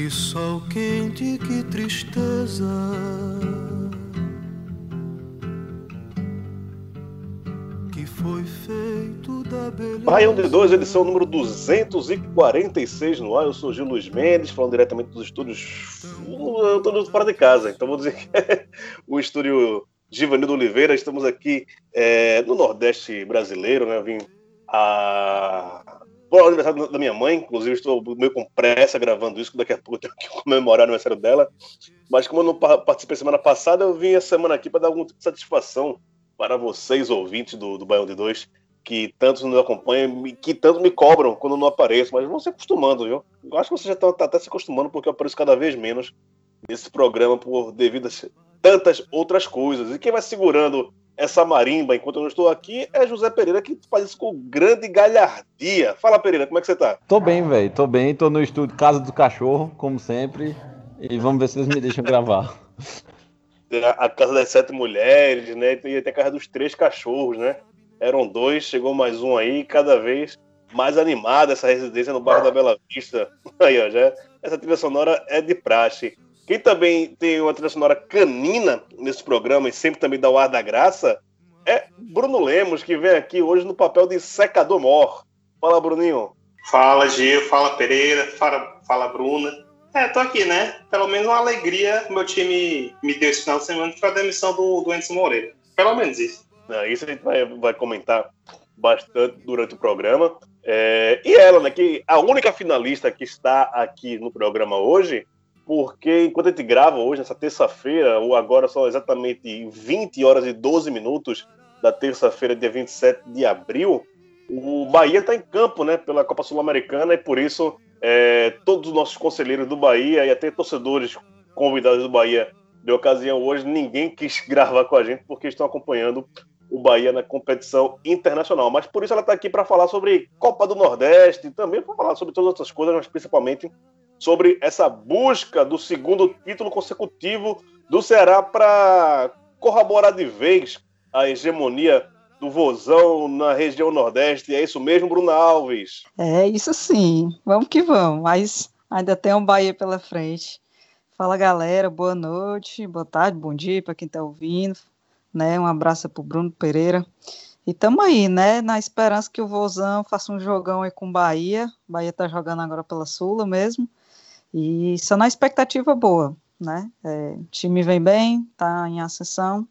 Que sol quente, que tristeza. Baião de 2, edição número 246 no ar. Eu sou Gil Luiz Mendes, falando diretamente dos estúdios. Eu estou fora de casa, então vou dizer que é o estúdio Givanildo Oliveira. Estamos aqui é, no Nordeste brasileiro, né? Eu vim a. Bom, aniversário da minha mãe, inclusive estou meio com pressa gravando isso, que daqui a pouco eu tenho que comemorar o aniversário dela. Mas como eu não pa- participei semana passada, eu vim essa semana aqui para dar alguma satisfação para vocês, ouvintes do, do Baião de 2, que tantos nos acompanham e que tanto me cobram quando eu não apareço, mas vão se acostumando, viu? Eu acho que vocês já estão até se acostumando, porque eu apareço cada vez menos nesse programa por devido a tantas outras coisas. E quem vai segurando essa marimba enquanto eu não estou aqui é José Pereira, que faz isso com grande galhardia. Fala, Pereira, como é que você tá? Tô bem, velho. Tô bem. Tô no estúdio Casa do Cachorro, como sempre. E vamos ver se eles me deixam gravar. A, Casa das Sete Mulheres, né? E até a Casa dos Três Cachorros, né? Eram dois, chegou mais um aí, cada vez mais animada essa residência no bairro da Bela Vista. Aí, ó, já, essa trilha sonora é de praxe. Quem também tem uma trilha sonora canina nesse programa e sempre também dá o ar da graça é Bruno Lemos, que vem aqui hoje no papel de secador mor. Fala, Bruninho. Fala, Gil. Fala, Pereira. Fala, fala Bruna. É, tô aqui, né? Pelo menos uma alegria meu time me deu esse final de semana foi a demissão do, do Enzo Moreira. Pelo menos isso. Não, isso a gente vai, vai comentar bastante durante o programa. É, e ela, né, que a única finalista que está aqui no programa hoje, porque enquanto a gente grava hoje, nessa terça-feira, ou agora são exatamente 20 horas e 12 minutos da terça-feira, dia 27 de abril, o Bahia está em campo né, pela Copa Sul-Americana e por isso é, todos os nossos conselheiros do Bahia e até torcedores convidados do Bahia de ocasião hoje, ninguém quis gravar com a gente porque estão acompanhando o Bahia na competição internacional. Mas por isso ela está aqui para falar sobre Copa do Nordeste, também para falar sobre todas outras coisas, mas principalmente sobre essa busca do segundo título consecutivo do Ceará para corroborar de vez a hegemonia do Vozão na região Nordeste. É isso mesmo, Bruna Alves? É isso sim, vamos que vamos, mas ainda tem um Bahia pela frente. Fala galera, boa noite, boa tarde, bom dia para quem está ouvindo, né? Um abraço para o Bruno Pereira. E tamo aí, né? Na esperança que o Vozão faça um jogão aí com o Bahia. O Bahia tá jogando agora pela Sula mesmo. E só na expectativa boa, né? É, o time vem bem, tá em ascensão.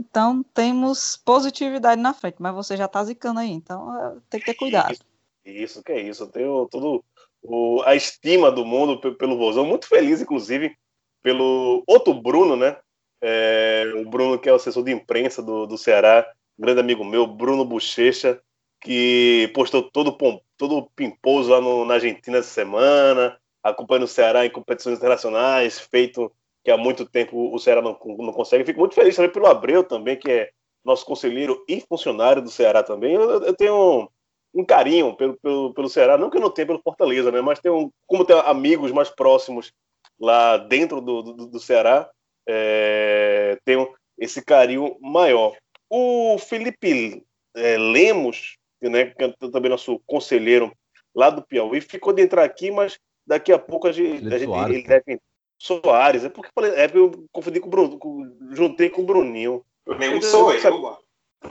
Então temos positividade na frente, mas você já tá zicando aí, então é, tem que ter cuidado. Isso, que é isso. Eu tenho todo o, a estima do mundo pe- pelo Vozão. Muito feliz, inclusive, pelo outro Bruno, né? É, o Bruno, que é o assessor de imprensa do, do Ceará, grande amigo meu, Bruno Bochecha, que postou todo, todo pimposo lá no- na Argentina essa semana, acompanhando o Ceará em competições internacionais, feito que há muito tempo o Ceará não, não consegue. Fico muito feliz também pelo Abreu, também, que é nosso conselheiro e funcionário do Ceará também. Eu, eu tenho um carinho pelo, pelo, pelo Ceará, não que eu não tenha pelo Fortaleza, né? Mas tenho, como tenho amigos mais próximos lá dentro do, do, do Ceará, é, tenho esse carinho maior. O Felipe é, Lemos, né, que é também nosso conselheiro lá do Piauí, ficou de entrar aqui, mas daqui a pouco a gente, a gente ele deve Soares, é porque eu falei, é porque eu confundi com o Bruno, com- juntei com o Bruninho. O mesmo sou eu.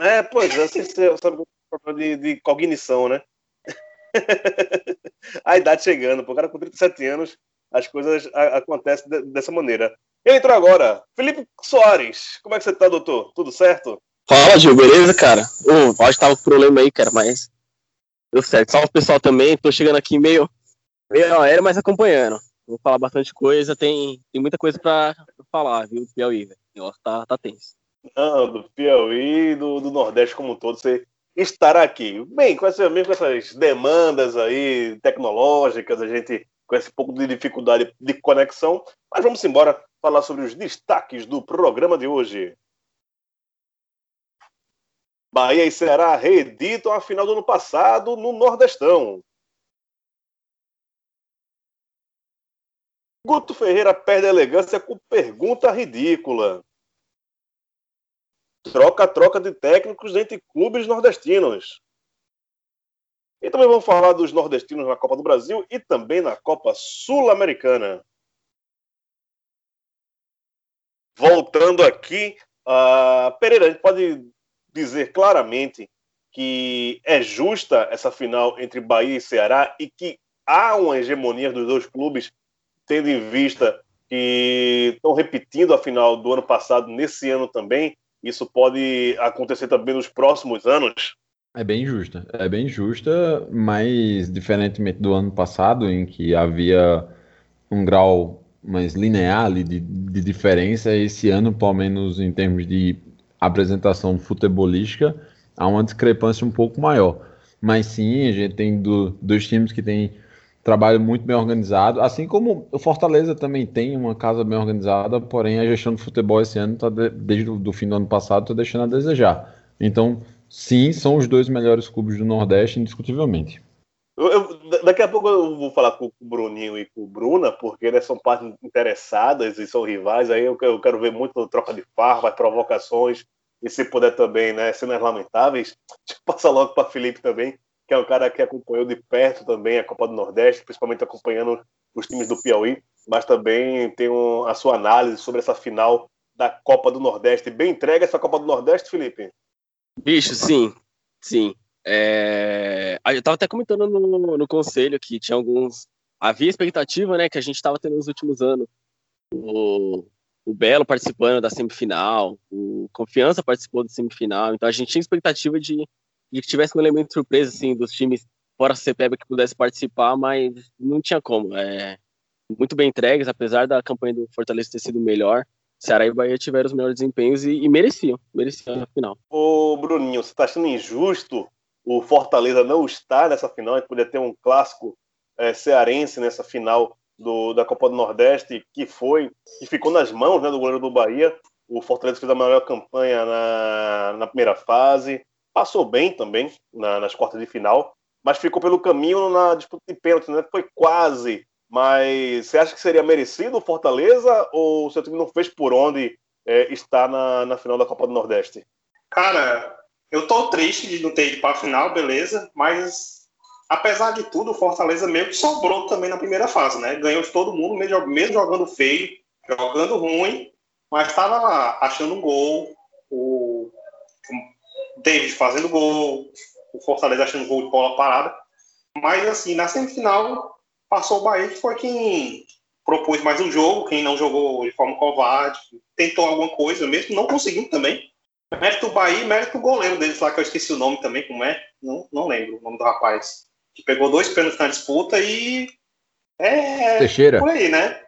É, pois é, você sabe que é problema de, de cognição, né? a idade chegando, pô, o cara com 37 anos, as coisas a- acontecem de- dessa maneira. Ele entrou agora, Felipe Soares. Como é que você tá, doutor? Tudo certo? Fala, Gil, beleza, cara? Ô, pode tava com problema aí, cara, mas deu certo. Salve pessoal também, tô chegando aqui meio, meio aéreo, mas acompanhando. Vou falar bastante coisa, tem, tem muita coisa pra falar, viu, do Piauí, velho. Tá, tá tenso. Não, do Piauí, do, do Nordeste como um todo, você estará aqui. Bem, com, essa, mesmo com essas demandas aí tecnológicas, a gente com esse pouco de dificuldade de conexão, mas vamos embora falar sobre os destaques do programa de hoje. Bahia e Ceará reeditam a final do ano passado no Nordestão. Guto Ferreira perde a elegância com pergunta ridícula. Troca-troca de técnicos entre clubes nordestinos. E também vamos falar dos nordestinos na Copa do Brasil e também na Copa Sul-Americana. Voltando aqui, uh, Pereira, a gente pode dizer claramente que é justa essa final entre Bahia e Ceará e que há uma hegemonia dos dois clubes, tendo em vista que estão repetindo a final do ano passado nesse ano também. Isso pode acontecer também nos próximos anos. É bem justa, é bem justa, mas diferentemente do ano passado, em que havia um grau mais linear de, de diferença, esse ano, pelo menos em termos de apresentação futebolística, há uma discrepância um pouco maior. Mas sim, a gente tem do, dois times que têm trabalho muito bem organizado, assim como o Fortaleza também tem uma casa bem organizada, porém a gestão do futebol esse ano, tá de, desde o fim do ano passado, está deixando a desejar. Então, sim, são os dois melhores clubes do Nordeste, indiscutivelmente. Eu, daqui a pouco eu vou falar com o Bruninho e com o Bruna, porque eles são partes interessadas e são rivais. Aí eu, eu quero ver muito troca de farpas, provocações, e se puder também, né, cenas lamentáveis. Deixa eu passar logo para Felipe também, que é um cara que acompanhou de perto também a Copa do Nordeste, principalmente acompanhando os times do Piauí, mas também tem um, a sua análise sobre essa final da Copa do Nordeste. Bem entregue essa Copa do Nordeste, Felipe? Bicho, sim, sim. É... Eu estava até comentando no, no conselho que tinha alguns. Havia expectativa, né, que a gente estava tendo nos últimos anos. O, o Belo participando da semifinal, o Confiança participou da semifinal, então a gente tinha expectativa de, de que tivesse um elemento surpresa, assim, dos times fora a CPEB que pudesse participar, mas não tinha como. É, muito bem entregues, apesar da campanha do Fortaleza ter sido melhor. Ceará e Bahia tiveram os melhores desempenhos e, e mereciam, mereciam na final. Ô, Bruninho, você está achando injusto o Fortaleza não está nessa final, a gente poderia ter um clássico é, cearense nessa final do, da Copa do Nordeste, que foi, que ficou nas mãos né, do goleiro do Bahia. O Fortaleza fez a maior campanha na, na primeira fase, passou bem também na, nas quartas de final, mas ficou pelo caminho na disputa de pênalti, né? Foi quase. Mas você acha que seria merecido o Fortaleza ou o seu time não fez por onde é, está na, na final da Copa do Nordeste? Cara, eu tô triste de não ter ido para a final, beleza, mas apesar de tudo, o Fortaleza meio que sobrou também na primeira fase, né? Ganhou de todo mundo, mesmo jogando feio, jogando ruim, mas estava achando um gol, David fazendo gol, o Fortaleza achando gol de bola parada. Mas assim, na semifinal passou o Bahia, que foi quem propôs mais um jogo, quem não jogou de forma covarde, tentou alguma coisa, mesmo não conseguiu também. Mérito do Bahia mérito do goleiro deles lá, que eu esqueci o nome também, como é? Não, não lembro o nome do rapaz. Que pegou dois pênaltis na disputa e. É. Teixeira. Por aí, né?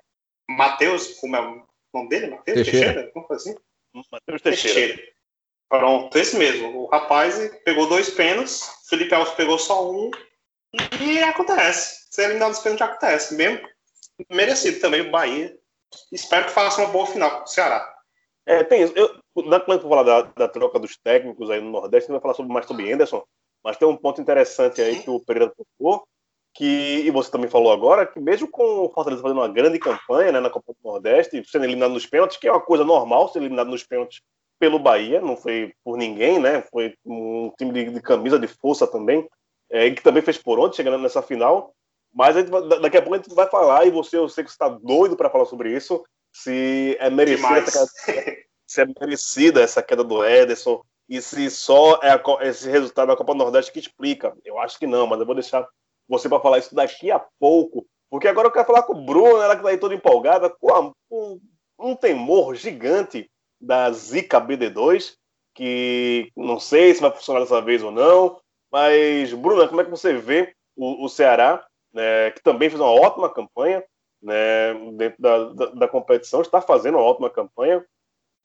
Matheus, como é o nome dele? Matheus Teixeira. Teixeira? Como foi assim? Matheus Teixeira. Pronto, esse mesmo. O rapaz pegou dois pênaltis, Felipe Alves pegou só um. E acontece. Ser eliminado dos pênaltis acontece. Mesmo merecido também o Bahia. Espero que faça uma boa final com o Ceará. É, tem isso. Eu, na quando eu falar da, da, troca dos técnicos aí no Nordeste, a gente vai falar sobre, mais sobre Anderson, mas tem um ponto interessante aí que o Pereira tocou, que, e você também falou agora, que mesmo com o Fortaleza fazendo uma grande campanha né, na Copa do Nordeste, sendo eliminado nos pênaltis, que é uma coisa normal ser eliminado nos pênaltis pelo Bahia, não foi por ninguém, né? Foi um time de, de camisa de força também, é, que também fez por onde, chegando nessa final. Mas a vai, daqui a pouco a gente vai falar, e você, eu sei que você está doido para falar sobre isso, se é merecida essa queda, se é merecida essa queda do Ederson e se só é a, esse resultado da Copa Nordeste que explica. Eu acho que não, mas eu vou deixar você para falar isso daqui a pouco, porque agora eu quero falar com o Bruno, ela que está aí toda empolgada, com, a, com um temor gigante da Zika BD2, que não sei se vai funcionar dessa vez ou não. Mas, Bruna, como é que você vê o, o Ceará, né, que também fez uma ótima campanha né, dentro da, da, da, competição, está fazendo uma ótima campanha.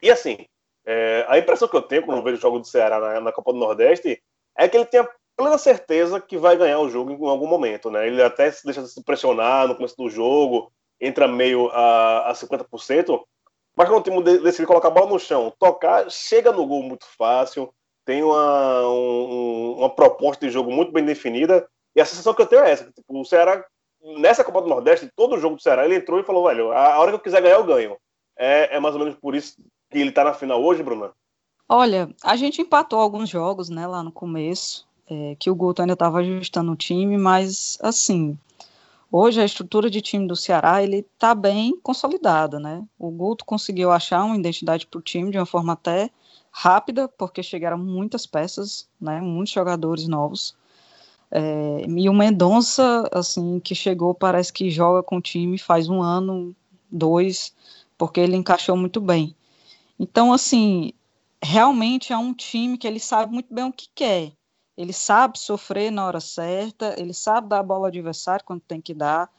E assim, é, a impressão que eu tenho quando eu vejo o jogo do Ceará na, na Copa do Nordeste é que ele tem a plena certeza que vai ganhar o jogo em algum momento. Né? Ele até se deixa se pressionar no começo do jogo, entra meio a, a 50%, mas quando o time decide colocar a bola no chão, tocar, chega no gol muito fácil, tem uma, um, uma proposta de jogo muito bem definida, e a sensação que eu tenho é essa, tipo, o Ceará, nessa Copa do Nordeste, todo jogo do Ceará, ele entrou e falou, velho, a, hora que eu quiser ganhar, eu ganho. É, é mais ou menos por isso que ele tá na final hoje, Bruna? Olha, a gente empatou alguns jogos, né, lá no começo, é, que o Guto ainda estava ajustando o time, mas, assim, Hoje a estrutura de time do Ceará ele está bem consolidada, né? O Guto conseguiu achar uma identidade para o time de uma forma até rápida, porque chegaram muitas peças, né? Muitos jogadores novos. É, e o Mendonça, assim, que chegou, parece que joga com o time faz um ano, dois, porque ele encaixou muito bem. Então, assim, realmente é um time que ele sabe muito bem o que quer ele sabe sofrer na hora certa, ele sabe dar a bola ao adversário quando tem que dar,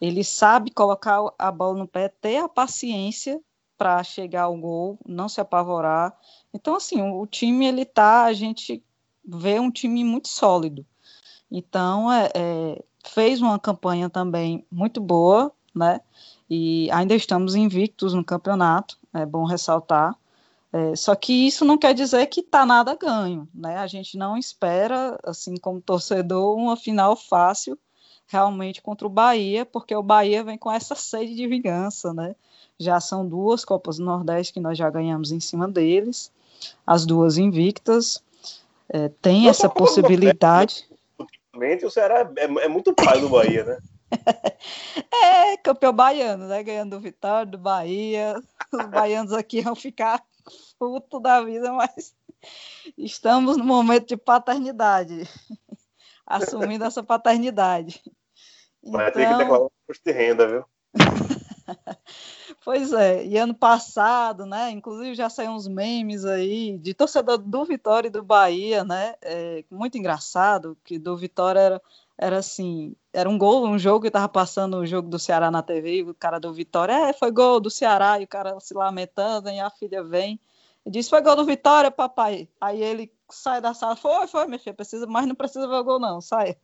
ele sabe colocar a bola no pé, ter a paciência para chegar ao gol, não se apavorar. Então, assim, o, time, ele tá, a gente vê um time muito sólido. Então, é, é, fez uma campanha também muito boa, né? E ainda estamos invictos no campeonato, é bom ressaltar. É, só que isso não quer dizer que está nada ganho, né? A gente não espera, assim como torcedor, uma final fácil realmente contra o Bahia, porque o Bahia vem com essa sede de vingança, né? Já são duas Copas do Nordeste que nós já ganhamos em cima deles, as duas invictas. É, tem essa possibilidade. O Ceará é, é muito pai do Bahia, né? é, campeão baiano, né? Ganhando o Vitória do Bahia. Os baianos aqui vão ficar puto da vida, mas estamos no momento de paternidade, assumindo essa paternidade. Vai então... ter que declarar imposto de renda, viu? pois é, e ano passado, né? Inclusive já saíram uns memes aí de torcedor do Vitória e do Bahia, né? É, muito engraçado, que do Vitória era, era assim, era um gol, um jogo que tava passando o jogo do Ceará na TV, e o cara do Vitória, é, foi gol do Ceará, e o cara se lamentando, e a filha vem e diz, foi gol do Vitória, papai. Aí ele sai da sala, foi, foi, minha filha, precisa, mas não precisa ver o gol não, sai.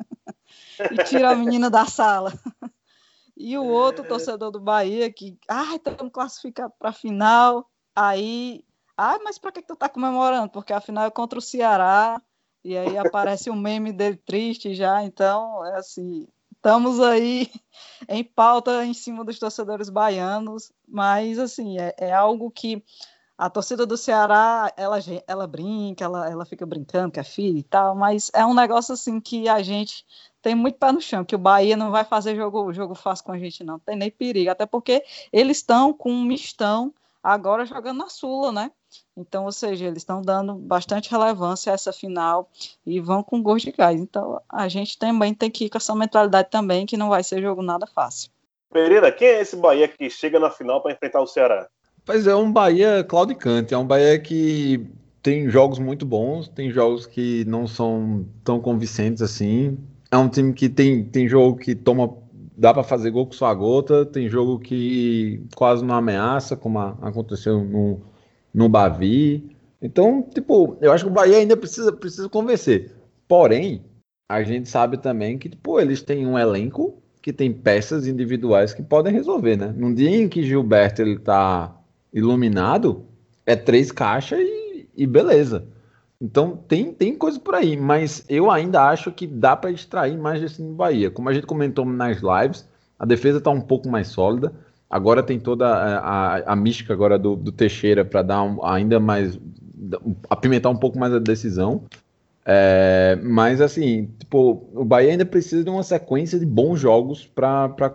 e tira a menina da sala. E o outro torcedor do Bahia que, ai, estamos classificados para a final. Aí, ai, mas para que, que tu tá comemorando? Porque a final é contra o Ceará. E aí aparece um meme dele triste já. Então, é assim, estamos aí em pauta em cima dos torcedores baianos. Mas, assim, é, é algo que a torcida do Ceará, ela, ela brinca, ela, ela fica brincando com a filha e tal, mas é um negócio assim que a gente tem muito pé no chão, que o Bahia não vai fazer jogo, jogo fácil com a gente, não, tem nem perigo, até porque eles estão com um mistão agora jogando na Sula, né? Então, ou seja, eles estão dando bastante relevância a essa final e vão com gosto de gás. Então, a gente também tem que ir com essa mentalidade também, que não vai ser jogo nada fácil. Pereira, quem é esse Bahia que chega na final para enfrentar o Ceará? Pois é, um Bahia claudicante, é um Bahia que tem jogos muito bons, tem jogos que não são tão convincentes assim. É um time que tem, tem jogo que toma dá para fazer gol com sua gota, tem jogo que quase não ameaça, como aconteceu no, no Bavi. Então, tipo, eu acho que o Bahia ainda precisa, precisa convencer. Porém, a gente sabe também que, tipo, eles têm um elenco que tem peças individuais que podem resolver, né? Num dia em que Gilberto ele tá iluminado, é três caixas e, e beleza. Então tem, tem coisa por aí, mas eu ainda acho que dá para extrair mais desse Bahia. Como a gente comentou nas lives, a defesa está um pouco mais sólida. Agora tem toda a, a, a mística agora do, do Teixeira para dar um, ainda mais apimentar um pouco mais a decisão. É, mas assim, tipo, o Bahia ainda precisa de uma sequência de bons jogos para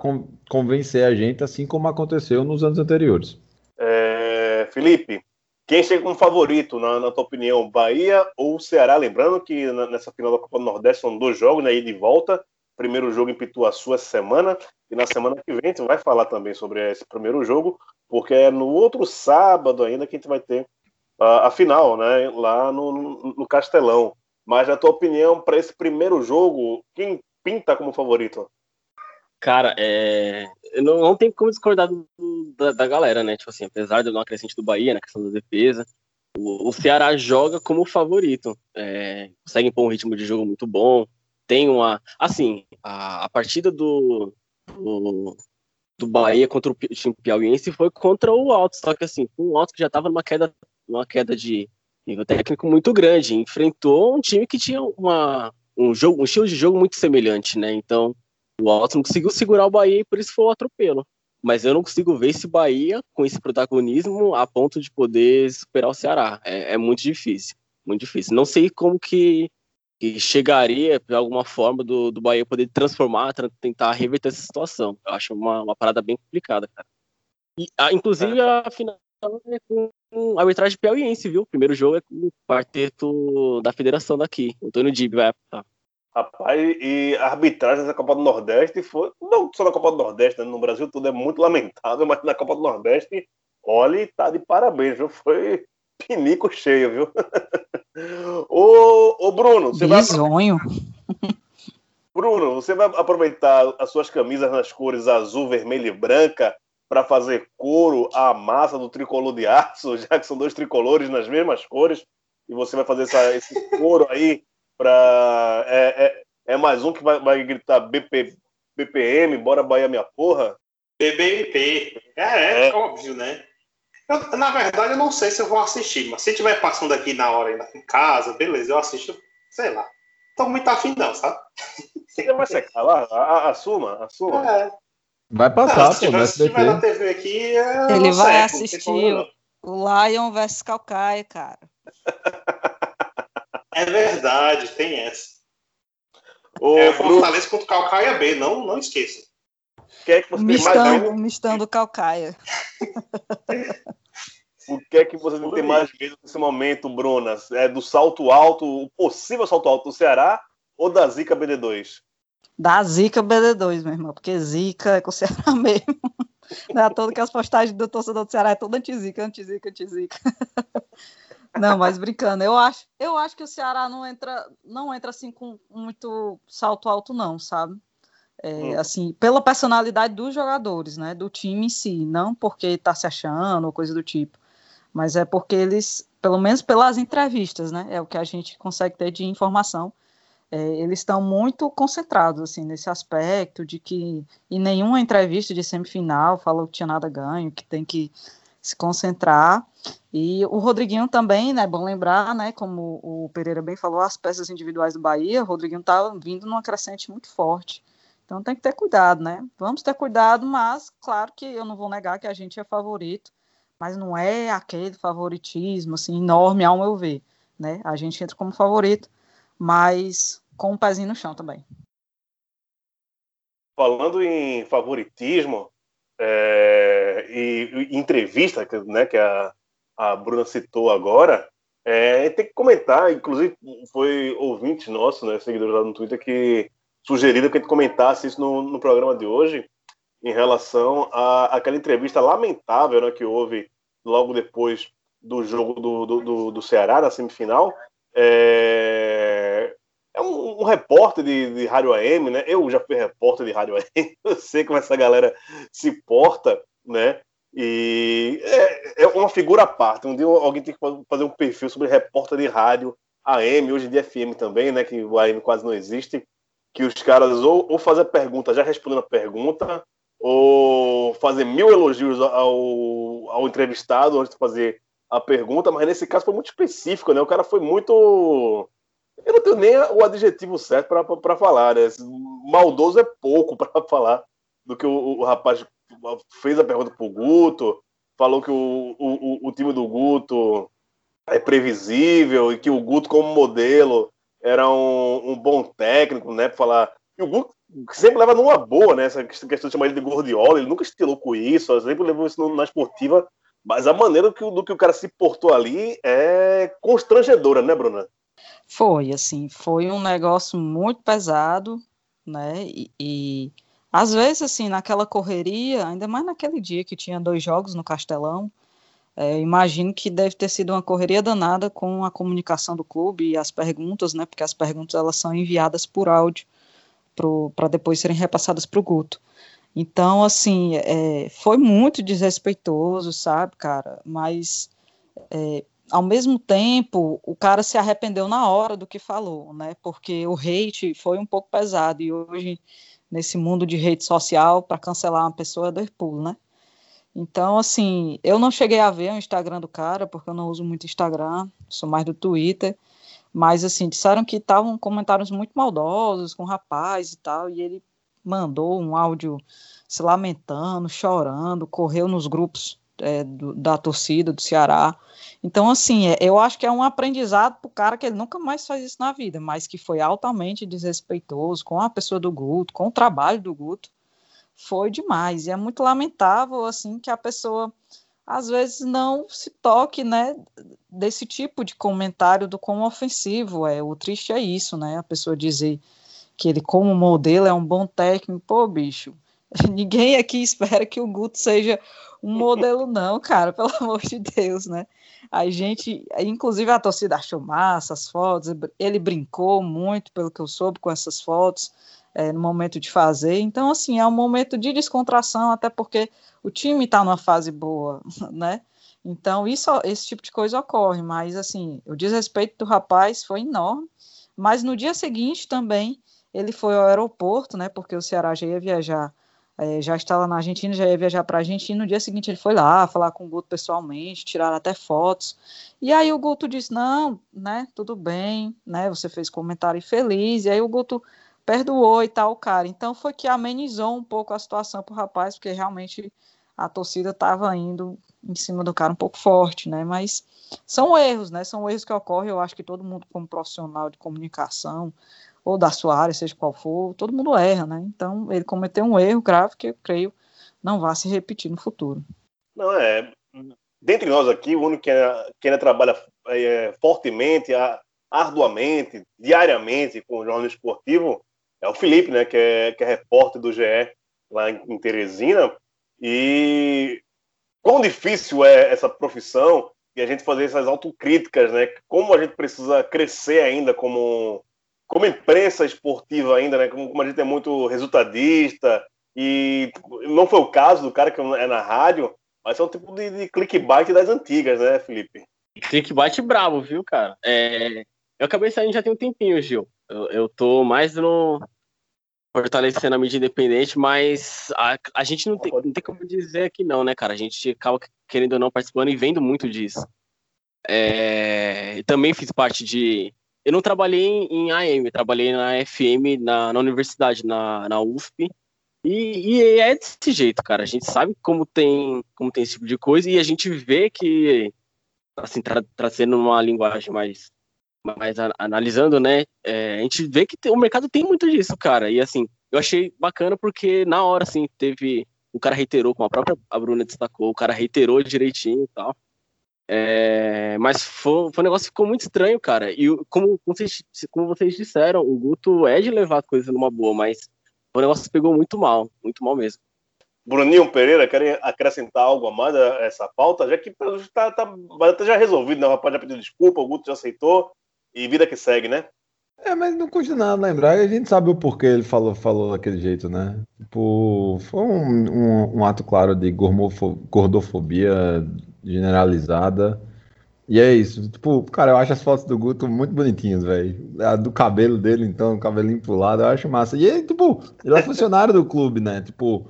convencer a gente, assim como aconteceu nos anos anteriores. É, Felipe, quem chega como favorito, na, na, tua opinião, Bahia ou Ceará? Lembrando que nessa final da Copa do Nordeste são dois jogos, né, ida e volta. Primeiro jogo em Pituaçu essa semana, e na semana que vem a gente vai falar também sobre esse primeiro jogo, porque é no outro sábado ainda que a gente vai ter a, a final, né? Lá no, no, Castelão. Mas, na tua opinião, para esse primeiro jogo, quem pinta como favorito? Cara, é... não, não tem como discordar do, da, da, galera, né? Tipo assim, apesar de não acrescente do Bahia na questão da defesa, o, o Ceará joga como favorito. É... Consegue impor um ritmo de jogo muito bom. Tem uma. Assim, a, a partida do, do, do Bahia contra o time piauiense foi contra o Alto, só que assim, um Alto que já estava numa queda, numa queda de nível técnico muito grande, enfrentou um time que tinha uma, um, jogo, um estilo de jogo muito semelhante, né? Então, o Alto não conseguiu segurar o Bahia e por isso foi o atropelo. Mas eu não consigo ver esse Bahia com esse protagonismo a ponto de poder superar o Ceará. É, é muito difícil, muito difícil. Não sei como que, que chegaria de alguma forma do, do Bahia poder transformar, tentar reverter essa situação. Eu acho uma, uma parada bem complicada, cara. E, a, inclusive, é. a final é com arbitragem piauiense, viu? O primeiro jogo é com o quarteto da federação daqui. O Antônio Dib vai apitar. Rapaz, e a arbitragem da Copa do Nordeste foi. Não só na Copa do Nordeste, né? no Brasil tudo é muito lamentável, mas na Copa do Nordeste, olha, tá de parabéns, viu? Foi pinico cheio, viu? ô, ô, Bruno, você Bisonho. vai. Bruno, você vai aproveitar as suas camisas nas cores azul, vermelho e branca para fazer couro à massa do tricolor de aço, já que são dois tricolores nas mesmas cores, e você vai fazer essa, esse couro aí para. É, é, é, mais um que vai, vai gritar BP, BPM, bora Bahia minha porra? BBMP. É, é, é, óbvio, né? Eu, na verdade, eu não sei se eu vou assistir, mas se estiver passando aqui na hora ainda em casa, beleza, eu assisto, sei lá. Tô muito afim, não, sabe? Você vai secar lá? Assuma, assuma. É. Vai passar, não, pô, se tiver na TV aqui, ele vai assistir o Lion vs Calcaia, cara. É verdade, tem essa. O é, Fortaleza contra o Calcaia B, não, não esqueça. que é que você mistando, mais mistando Calcaia. o que é que você tem mais medo nesse momento, Bruna? É do salto alto, o possível salto alto do Ceará ou da Zica BD2? Da Zica BD2, meu irmão, porque Zica é com o Ceará mesmo. Não é todo que as postagens do torcedor do Ceará é toda anti-Zica, anti-Zica, anti-Zica. Não, mas brincando, eu acho, eu acho que o Ceará não entra, não entra assim com muito salto alto, não, sabe? É, hum. Assim, pela personalidade dos jogadores, né? Do time em si, não porque está se achando ou coisa do tipo, mas é porque eles, pelo menos pelas entrevistas, né? É o que a gente consegue ter de informação. É, eles estão muito concentrados assim nesse aspecto de que em nenhuma entrevista de semifinal falou que tinha nada ganho, que tem que se concentrar. E o Rodriguinho também, né, bom lembrar, né, como o Pereira bem falou, as peças individuais do Bahia, o Rodriguinho está vindo numa crescente muito forte. Então tem que ter cuidado, né? Vamos ter cuidado, mas claro que eu não vou negar que a gente é favorito, mas não é aquele favoritismo assim enorme ao meu ver, né? A gente entra como favorito, mas com um pezinho no chão também. Falando em favoritismo, é, e, e, entrevista né, que a, a Bruna citou agora, é, tem que comentar, inclusive foi ouvinte nosso, né, seguidor lá no Twitter, que sugeriram que a gente comentasse isso no, no programa de hoje, em relação à aquela entrevista lamentável né, que houve logo depois do jogo do, do, do, do Ceará, na semifinal, é, é um, um repórter de, de, rádio AM, né? Eu já fui repórter de rádio AM, eu sei como essa galera se porta, né? E é, é uma figura à parte. Um dia alguém tem que fazer um perfil sobre repórter de rádio AM, hoje de FM também, né? Que o AM quase não existe. Que os caras ou, ou fazer pergunta já respondendo a pergunta, ou fazer mil elogios ao, ao entrevistado antes de fazer a pergunta, mas nesse caso foi muito específico, né? O cara foi muito eu não tenho nem o adjetivo certo para falar, né? Maldoso é pouco para falar do que o, o, rapaz fez a pergunta pro Guto, falou que o, o, o time do Guto é previsível e que o Guto, como modelo, era um, um bom técnico, né? Para falar. E o Guto sempre leva numa boa, né? Essa questão de chamar ele de gordiola, ele nunca estilou com isso, sempre levou isso na esportiva, mas a maneira do que, do que o cara se portou ali é constrangedora, né, Bruna? Foi, assim, foi um negócio muito pesado, né? E, e, às vezes, assim, naquela correria, ainda mais naquele dia que tinha dois jogos no Castelão, É, imagino que deve ter sido uma correria danada com a comunicação do clube e as perguntas, né? Porque as perguntas elas são enviadas por áudio para depois serem repassadas para o Guto. Então, assim, é, foi muito desrespeitoso, sabe, cara? Mas, é, ao mesmo tempo, o cara se arrependeu na hora do que falou, né? Porque o hate foi um pouco pesado e hoje, nesse mundo de rede social, para cancelar uma pessoa é dois pulos, né? Então, assim, eu não cheguei a ver o Instagram do cara, porque eu não uso muito Instagram, sou mais do Twitter. Mas, assim, disseram que estavam comentários muito maldosos com o rapaz e tal, e ele mandou um áudio se lamentando, chorando, correu nos grupos é, do, da torcida do Ceará. Então, assim, é, eu acho que é um aprendizado para o cara que ele nunca mais faz isso na vida, mas que foi altamente desrespeitoso com a pessoa do Guto, com o trabalho do Guto foi demais. E é muito lamentável, assim, que a pessoa às vezes não se toque, né, desse tipo de comentário do quão ofensivo é. O triste é isso, né? A pessoa dizer que ele, como modelo, é um bom técnico. Pô, bicho, ninguém aqui espera que o Guto seja um modelo, não, cara, pelo amor de Deus, né? A gente, inclusive a torcida achou massa as fotos, ele brincou muito, pelo que eu soube, com essas fotos é, no momento de fazer. Então, assim, é um momento de descontração, até porque o time está numa fase boa, né? Então, isso, esse tipo de coisa ocorre, mas, assim, o desrespeito do rapaz foi enorme. Mas no dia seguinte também, ele foi ao aeroporto, né? Porque o Ceará já ia viajar, é, já estava na Argentina, já ia viajar para a Argentina. No dia seguinte, ele foi lá falar com o Guto pessoalmente, tiraram até fotos. E aí o Guto disse: Não, né? Tudo bem, né? Você fez comentário feliz. E aí o Guto perdoou e tal, cara. Então foi que amenizou um pouco a situação pro rapaz, porque realmente a torcida estava indo em cima do cara um pouco forte, né? Mas são erros, né? São erros que ocorrem. Eu acho que todo mundo, como profissional de comunicação ou da sua área, seja qual for, todo mundo erra, né? Então ele cometeu um erro grave que eu creio não vai se repetir no futuro. Não é. Dentre nós aqui, o único que ainda, que ainda trabalha é, fortemente, arduamente, diariamente com o jornalismo esportivo é o Felipe, né, que é, que é repórter do GE lá em, Teresina. E quão difícil é essa profissão e a gente fazer essas autocríticas, né? Como a gente precisa crescer ainda como, como imprensa esportiva ainda, né? Como, como a gente é muito resultadista e não foi o caso do cara que é na rádio, mas é um tipo de, de clickbait das antigas, né, Felipe? Clickbait brabo, viu, cara? É... Eu acabei saindo já tem um tempinho, Gil. Eu, eu tô mais no, fortalecendo a mídia independente, mas a, a gente não tem, não tem como dizer que não, né, cara? A gente acaba querendo ou não participando e vendo muito disso. É, também fiz parte de. Eu não trabalhei em, AM, trabalhei na FM, na, na universidade, na, na UFP. E, e, é desse jeito, cara. A gente sabe como tem, como tem esse tipo de coisa e a gente vê que, assim, tra, trazendo uma linguagem mais mas analisando, né, é, a gente vê que o mercado tem muito disso, cara. E assim, eu achei bacana porque na hora, assim, teve. O cara reiterou, como a própria a Bruna destacou, o cara reiterou direitinho e tal. É, mas foi, foi um negócio que ficou muito estranho, cara. E como vocês, como vocês disseram, o Guto é de levar as coisas numa boa, mas o negócio pegou muito mal, muito mal mesmo. Bruninho Pereira, querem acrescentar algo a mais a essa pauta? Já que está tá, tá, já resolvido, né? O rapaz já pediu desculpa, o Guto já aceitou e vida que segue, né? É, mas não custa nada lembrar, a gente sabe o porquê ele falou, falou daquele jeito, né? Tipo, foi um, um, um ato claro de gordofobia generalizada. E é isso. Tipo, cara, eu acho as fotos do Guto muito bonitinhas, velho. A do cabelo dele, então, cabelinho pro lado, eu acho massa. E ele, tipo, ele é funcionário do clube, né? Tipo,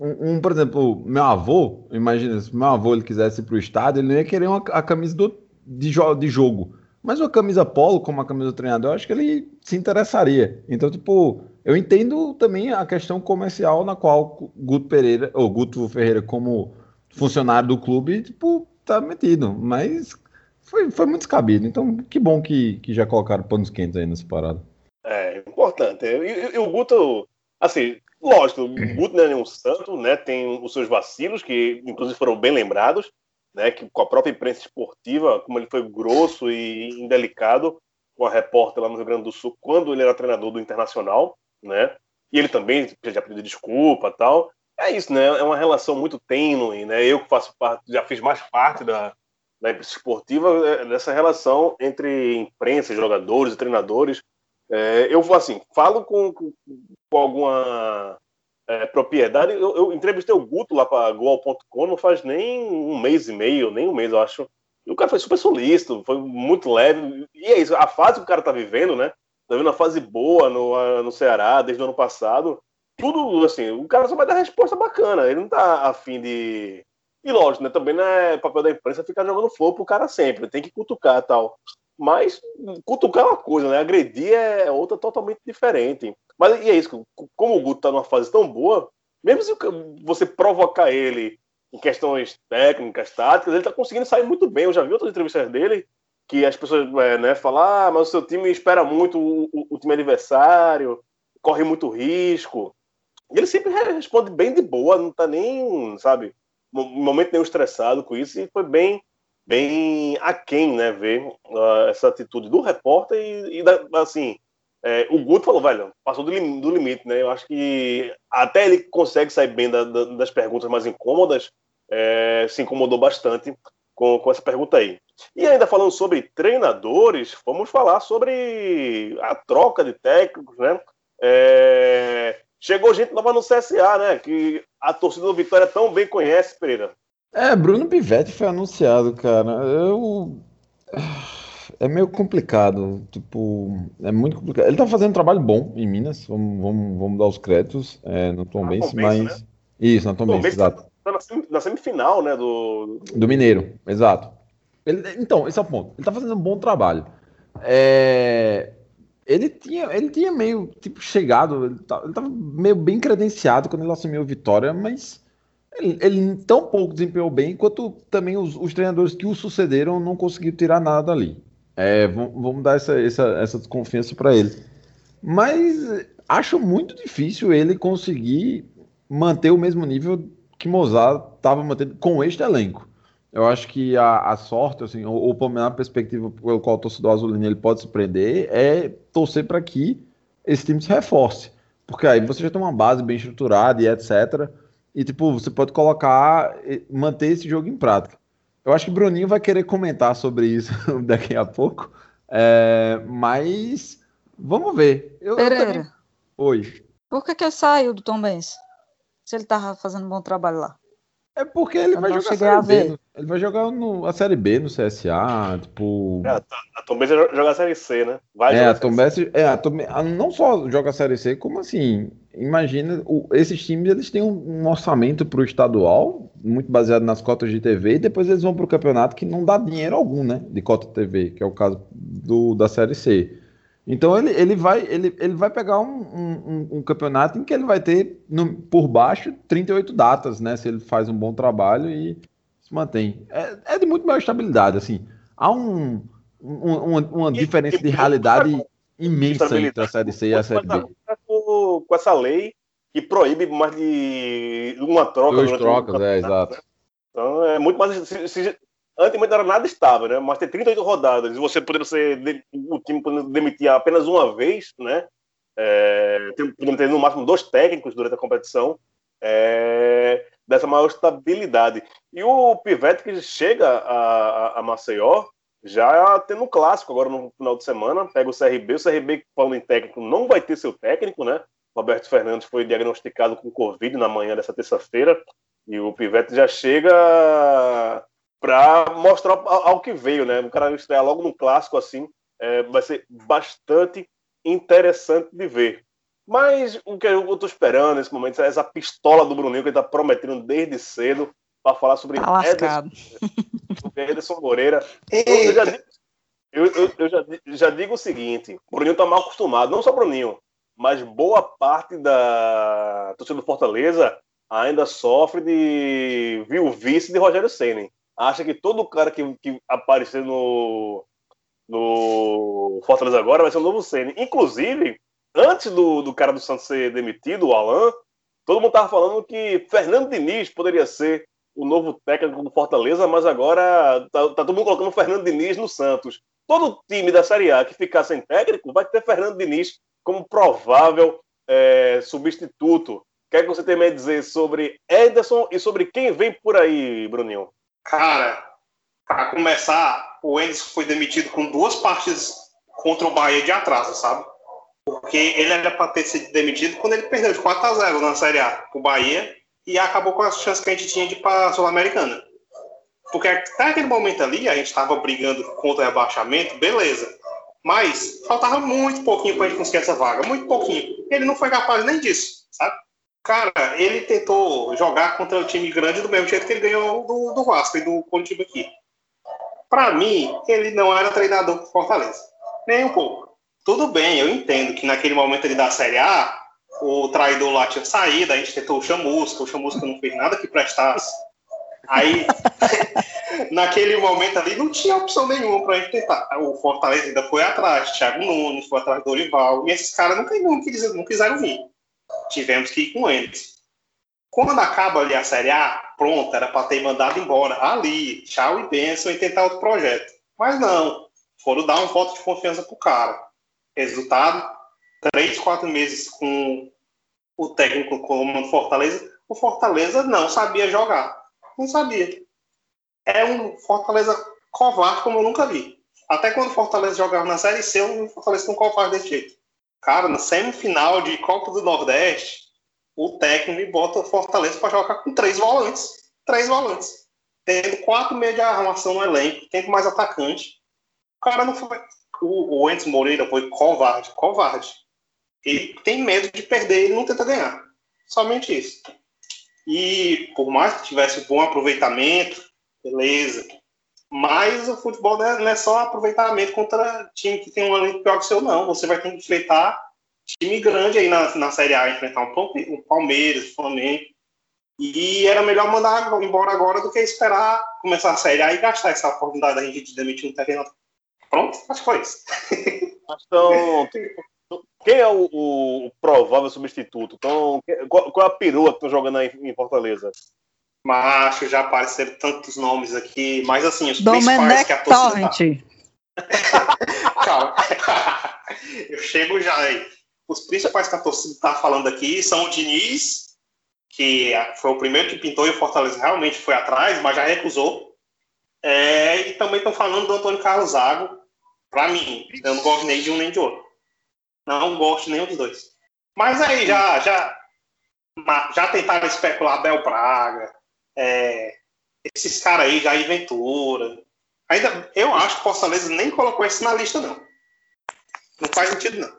um, um, por exemplo, meu avô, imagina, se meu avô ele quisesse ir pro estádio, ele não ia querer uma, a camisa do, de, de jogo. Mas uma camisa polo, como a camisa do treinador, eu acho que ele se interessaria. Então, tipo, eu entendo também a questão comercial na qual Guto Pereira, ou Guto Ferreira, como funcionário do clube, tipo, tá metido. Mas foi, foi muito descabido. Então, que bom que, que já colocaram panos quentes aí nessa parada. É, importante. E, o Guto, assim, lógico, o Guto não é nenhum santo, né? Tem os seus vacilos, que inclusive foram bem lembrados né, que com a própria imprensa esportiva, como ele foi grosso e indelicado com a repórter lá no Rio Grande do Sul, quando ele era treinador do Internacional, né, e ele também já pediu desculpa tal, é isso, né? É uma relação muito tênue, né? Eu que faço parte, já fiz mais parte da, da imprensa esportiva, é, dessa relação entre imprensa, jogadores e treinadores. É, eu vou assim, falo com, com, com alguma é, propriedade. Eu, eu, entrevistei o Guto lá para Goal.com não faz nem um mês e meio, nem um mês, eu acho. E o cara foi super solícito, foi muito leve. E é isso, a fase que o cara tá vivendo, né? Tá vendo uma fase boa no, no Ceará desde o ano passado. Tudo assim, o cara só vai dar resposta bacana. Ele não tá afim de. E lógico, né? Também não é papel da imprensa ficar jogando fogo pro cara sempre. Tem que cutucar tal. Mas cutucar é uma coisa, né? Agredir é outra totalmente diferente. Mas e é isso, como o Guto tá numa fase tão boa, mesmo se você provocar ele em questões técnicas, táticas, ele tá conseguindo sair muito bem. Eu já vi outras entrevistas dele que as pessoas é, né, falam, ah, mas o seu time espera muito o, o, o time adversário, corre muito risco. E ele sempre responde bem de boa, não tá nem, sabe, momento nenhum estressado com isso, e foi bem, bem aquém, né, ver uh, essa atitude do repórter e, e da, assim, é, o Guto falou, velho, passou do, lim, do, limite, né? Eu acho que até ele consegue sair bem da, da, das perguntas mais incômodas, é, se incomodou bastante com, com essa pergunta aí. E ainda falando sobre treinadores, vamos falar sobre a troca de técnicos, né? É, chegou gente nova no CSA, né? Que a torcida do Vitória tão bem conhece, Pereira. É, Bruno Pivetti foi anunciado, cara. Eu é meio complicado. Tipo, é muito complicado. Ele tá fazendo um trabalho bom em Minas. Vamos, vamos, vamos dar os créditos é, no Tom Benz, mas. Né? Isso, na Tom Benz, exato. Tá na semifinal, né? Do, do Mineiro, exato. Ele, então, esse é o ponto. Ele tá fazendo um bom trabalho. É, ele tinha, ele tinha meio tipo chegado, ele, tá, ele tava meio bem credenciado quando ele assumiu a vitória, mas ele, ele tão pouco desempenhou bem quanto também os, os, treinadores que o sucederam não conseguiram tirar nada dali. É, vamos dar essa, essa, essa desconfiança para ele. Mas acho muito difícil ele conseguir manter o mesmo nível que Mozart estava mantendo com este elenco. Eu acho que a, a sorte, assim, ou, ou pelo menos a perspectiva pelo qual o torcedor azulino ele pode se prender, é torcer para que esse time se reforce. Porque aí você já tem uma base bem estruturada e etc. E, tipo, você pode colocar, manter esse jogo em prática. Eu acho que o Bruninho vai querer comentar sobre isso daqui a pouco. É, mas vamos ver. Eu, Pereira. Eu também... Oi. Por que, que ele saiu do Tom Benz? Se ele tava fazendo um bom trabalho lá. É porque ele eu vai jogar a Série a B. Ele vai jogar no, a Série B no CSA, tipo... É, a Tom Benz joga a Série C, né? Vai é, a Tom Benz, é, a Tom, não só joga a Série C, como assim, imagina, o, esses times eles têm um, um orçamento para o estadual, muito baseado nas cotas de TV, e depois eles vão para o campeonato que não dá dinheiro algum, né, de cota TV, que é o caso do, da Série C. Então ele, ele, vai, ele, ele vai pegar um, um, um campeonato em que ele vai ter no, por baixo 38 datas, né? Se ele faz um bom trabalho e se mantém. É, é de muito maior estabilidade, assim. Há um, uma, uma diferença de realidade imensa entre a Série C e a Série B. Com essa lei que proíbe mais de uma troca. Duas trocas, é, exato. Né? Então é muito mais. Se, se, Antes não era nada estável, né? Mas ter 38 rodadas e você poder ser o time podendo demitir apenas uma vez, né? É, podendo ter no máximo dois técnicos durante a competição, é, dessa maior estabilidade. E o Pivete que chega a, a, a Maceió já tendo um clássico agora no final de semana, pega o CRB, o CRB falando em técnico não vai ter seu técnico, né? Roberto Fernandes foi diagnosticado com Covid na manhã dessa terça-feira e o Pivete já chega para mostrar ao que veio, né? O cara estrear logo num clássico assim, é, vai ser bastante interessante de ver. Mas o que eu estou esperando nesse momento é essa pistola do Bruninho que ele está prometendo desde cedo para falar sobre tá Ederson, Ederson Moreira. Eu, já, digo, eu, eu, eu já, já, digo o seguinte: o Bruninho está mal acostumado, não só o Bruninho, mas boa parte da torcida do Fortaleza ainda sofre de vice de Rogério Ceni acha que todo cara que, que aparecer no, no Fortaleza agora vai ser o novo Ceni. Inclusive, antes do, do cara do Santos ser demitido, o Alan, todo mundo tava falando que Fernando Diniz poderia ser o novo técnico do Fortaleza, mas agora tá, tá todo mundo colocando Fernando Diniz no Santos. Todo time da Série A que ficar sem técnico vai ter Fernando Diniz como provável é, substituto que é que você tem a dizer sobre Ederson e sobre quem vem por aí, Bruninho? Cara, para começar, o Enderson foi demitido com duas partes contra o Bahia de atraso, sabe? Porque ele era para ter sido demitido quando ele perdeu de 4 a 0 na Série A pro Bahia e acabou com as chances que a gente tinha de ir para a Sul-Americana. Porque até aquele momento ali, a gente estava brigando contra o rebaixamento, beleza. Mas faltava muito pouquinho para a gente conseguir essa vaga, muito pouquinho. Ele não foi capaz nem disso, sabe? Cara, ele tentou jogar contra o time grande do mesmo jeito que ele ganhou do, do Vasco e do Curitiba aqui. Para mim, ele não era treinador por Fortaleza. Nem um pouco. Tudo bem, eu entendo que naquele momento ali da Série A, o traidor lá tinha saído, a gente tentou o Chamusca, o Chamusca não fez nada que prestasse. Aí, naquele momento ali, não tinha opção nenhuma para a gente tentar. O Fortaleza ainda foi atrás, Thiago Nunes, foi atrás do Orival, e esses caras não, quiseram, não quiseram vir. Tivemos que ir com eles. Quando acaba ali a Série A, pronto, era para ter mandado embora. Ali, tchau e benção e tentar outro projeto. Mas não, foram dar um voto de confiança pro cara. Resultado, três, quatro meses com o técnico como Fortaleza, o Fortaleza não sabia jogar. Não sabia. É um Fortaleza covarde como eu nunca vi. Até quando o Fortaleza jogava na Série C, o Fortaleza não covarde desse jeito. Cara, na semifinal de Copa do Nordeste, o técnico bota o Fortaleza para jogar com três volantes. Três volantes. Tendo quatro meios de armação no elenco, tendo mais atacante. O cara não foi. O, o Moreira foi covarde, covarde. Ele tem medo de perder e não tenta ganhar. Somente isso. E por mais que tivesse bom aproveitamento, beleza. Mas o futebol não é só aproveitamento contra time que tem um elenco pior que o seu, não. Você vai ter que enfrentar time grande aí na, na Série A, enfrentar um Palmeiras, Flamengo. E era melhor mandar embora agora do que esperar começar a Série A e gastar essa oportunidade da gente de demitir um treinador. Pronto, acho que foi isso. Então, quem é o, o provável substituto? Então, qual, qual, é a perua que estão jogando aí em Fortaleza? Macho, já apareceram tantos nomes aqui, mas assim, os Domenech principais que a torcida... Calma. Eu chego já aí. Os principais que a torcida está falando aqui são o Diniz, que foi o primeiro que pintou e o Fortaleza realmente foi atrás, mas já recusou. É, e também estão falando do Antônio Carlos Zago. Para mim, eu não gosto nem de um nem de outro. Não gosto nenhum dos dois. Mas aí já, já, já tentaram especular Bel Braga, é, esses caras aí, Jair Ventura. Ainda, eu acho que o Fortaleza nem colocou esse na lista, não. Não faz sentido, não.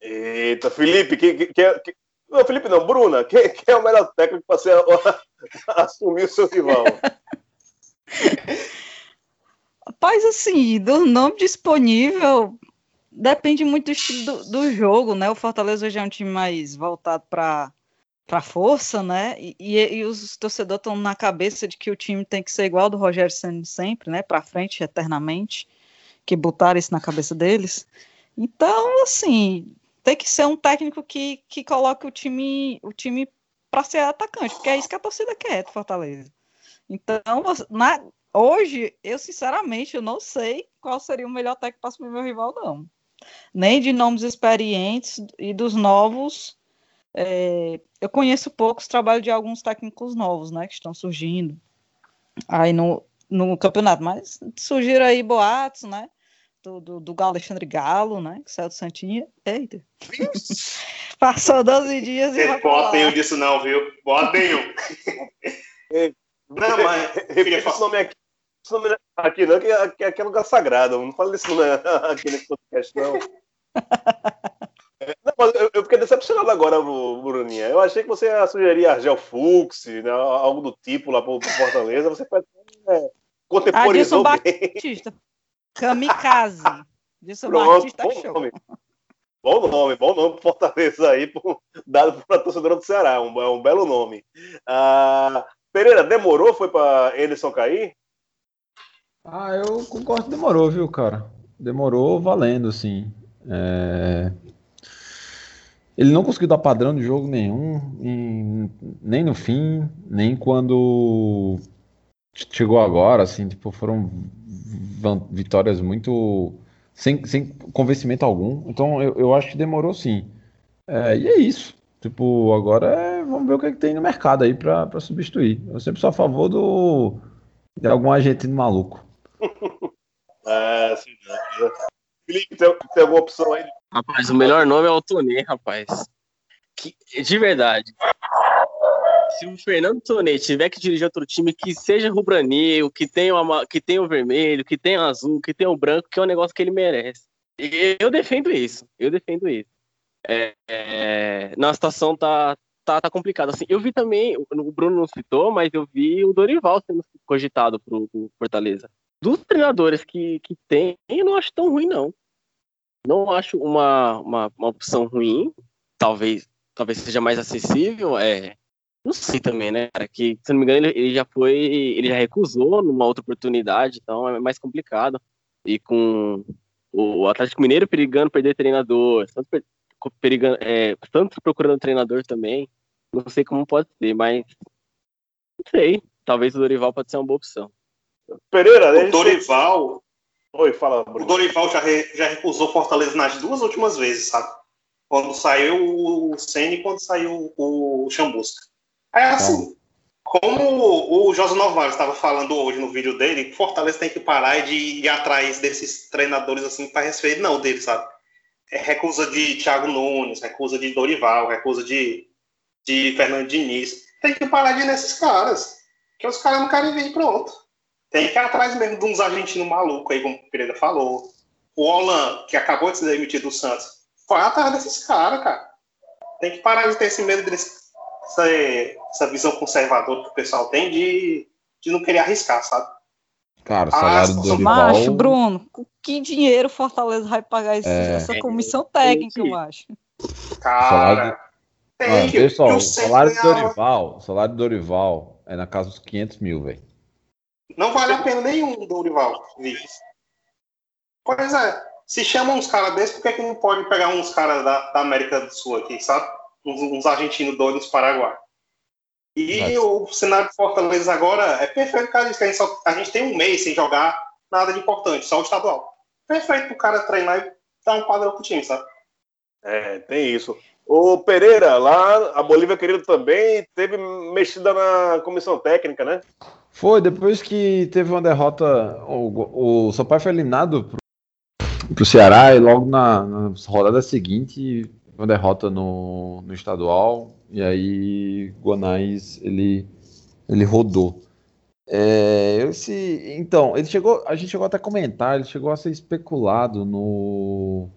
Eita, Felipe, que, que, que, não, Felipe não, Bruna, quem, quem é o melhor técnico para ser, assumir o seu rival? Rapaz, assim, do nome disponível, depende muito do estilo do, do, jogo, né? O Fortaleza hoje é um time mais voltado para para força, né? E, e, os torcedores estão na cabeça de que o time tem que ser igual do Rogério Senna sempre, né? Para frente eternamente, que botaram isso na cabeça deles. Então, assim, tem que ser um técnico que, que coloque o time o time para ser atacante, porque é isso que a torcida quer do Fortaleza. Então, na, hoje, eu sinceramente eu não sei qual seria o melhor técnico para assumir meu rival, não nem de nomes experientes e dos novos. É, eu conheço poucos trabalhos de alguns técnicos novos, né, que estão surgindo aí no, no campeonato, mas surgiram aí boatos, né, do, do, do Galo Alexandre Galo, né, que saiu do Santinha. Eita! Passou 12 dias e. Bota nenhum disso, não, viu? Bota nenhum. não, mas. Repita esse nome aqui esse nome aqui não, que, que, que é lugar sagrado. Não fala desse nome aqui nesse podcast, não. Eu, eu, fiquei decepcionado agora, Bruninha. Eu achei que você ia sugerir Argel Fux, né, algo do tipo lá pro, pro Fortaleza. Você faz, é, contemporizou bem. Batista. Kamikaze. Pronto, Batista bom show. Nome. Bom nome, bom nome pro Fortaleza aí, pro, dado para torcedora do Ceará. Um, é um belo nome. Ah, Pereira, demorou? Foi para Anderson cair? Ah, eu concordo, demorou, viu, cara? Demorou valendo, sim. É... Ele não conseguiu dar padrão de jogo nenhum, em... nem no fim, nem quando chegou agora, assim, tipo, foram vitórias muito sem, sem convencimento algum. Então eu, eu acho que demorou sim. É, e é isso. Tipo, agora é, vamos ver o que, é que tem no mercado aí pra substituir. Eu sempre sou a favor do, de algum argentino maluco. É, sim. né? Felipe, tem, tem alguma opção aí? Rapaz, o melhor nome é o Tonê, rapaz. Que, de verdade. Se o Fernando Tonê tiver que dirigir outro time que seja rubranil, que tenha, uma, que tenha o vermelho, que tenha o azul, que tenha o branco, que é um negócio que ele merece. Eu defendo isso. Eu defendo isso. É, é, não, a situação tá, tá, tá complicada. Assim, eu vi também, o Bruno não citou, mas eu vi o Dorival sendo cogitado pro, pro Fortaleza. Dos treinadores que, que tem, eu não acho tão ruim, não. Não acho uma, uma, uma opção ruim. Talvez, talvez seja mais acessível. É, não sei também, né, cara? Que, se não me engano, ele, ele já foi. Ele já recusou numa outra oportunidade, então é mais complicado. E com o Atlético Mineiro perigando perder treinador, Santos, per- perigando, é, Santos procurando treinador também. Não sei como pode ser, mas. Não sei. Talvez o Dorival pode ser uma boa opção. Pereira, O? Dorival, Oi, fala, o Bruno. Dorival já, re- já recusou Fortaleza nas duas últimas vezes, sabe? Quando saiu o Senna e quando saiu o Chambusca. É assim, como o José Novaes estava falando hoje no vídeo dele, o Fortaleza tem que parar de ir atrás desses treinadores assim para receber não dele, sabe? É recusa de Thiago Nunes, recusa de Dorival, recusa de, de Fernando Diniz. Tem que parar de ir nesses caras. Que os caras não querem vir pronto. Tem que ir atrás mesmo de uns argentinos malucos aí, como o Pereira falou. O Holland, que acabou de se demitir do Santos, foi atrás desses caras, cara. Tem que parar de ter esse medo desse, essa, essa visão conservadora que o pessoal tem de, de não querer arriscar, sabe? Cara, o Ah, salário do são Dorival. Macho, Bruno, com que dinheiro Fortaleza vai pagar esse- É. essa comissão técnica, eu acho? Cara, Salário tem Ah, que, pessoal, o salário do Dorival, o salário do Dorival é na casa dos 500 mil, velho. Não vale a pena nenhum do Dorival. Vixe. Pois é. Se chamam uns caras desses, por que, que não pode pegar uns caras da, da América do Sul aqui, sabe? Uns, uns argentinos doidos do Paraguai. E Mas- o cenário de Fortaleza agora é perfeito, cara. A gente, só- a gente tem um mês sem jogar nada de importante, só o estadual. Perfeito pro cara treinar e dar um padrão pro time, sabe? É, tem isso. O Pereira, lá, a Bolívia querida também teve mexida na comissão técnica, né? Foi, depois que teve uma derrota, o, o Sampaio foi eliminado pro, pro Ceará e logo na, na rodada seguinte, uma derrota no, no estadual, e aí Gonais, ele, ele rodou. É, esse, então, ele chegou, a gente chegou até a comentar, ele chegou a ser especulado no,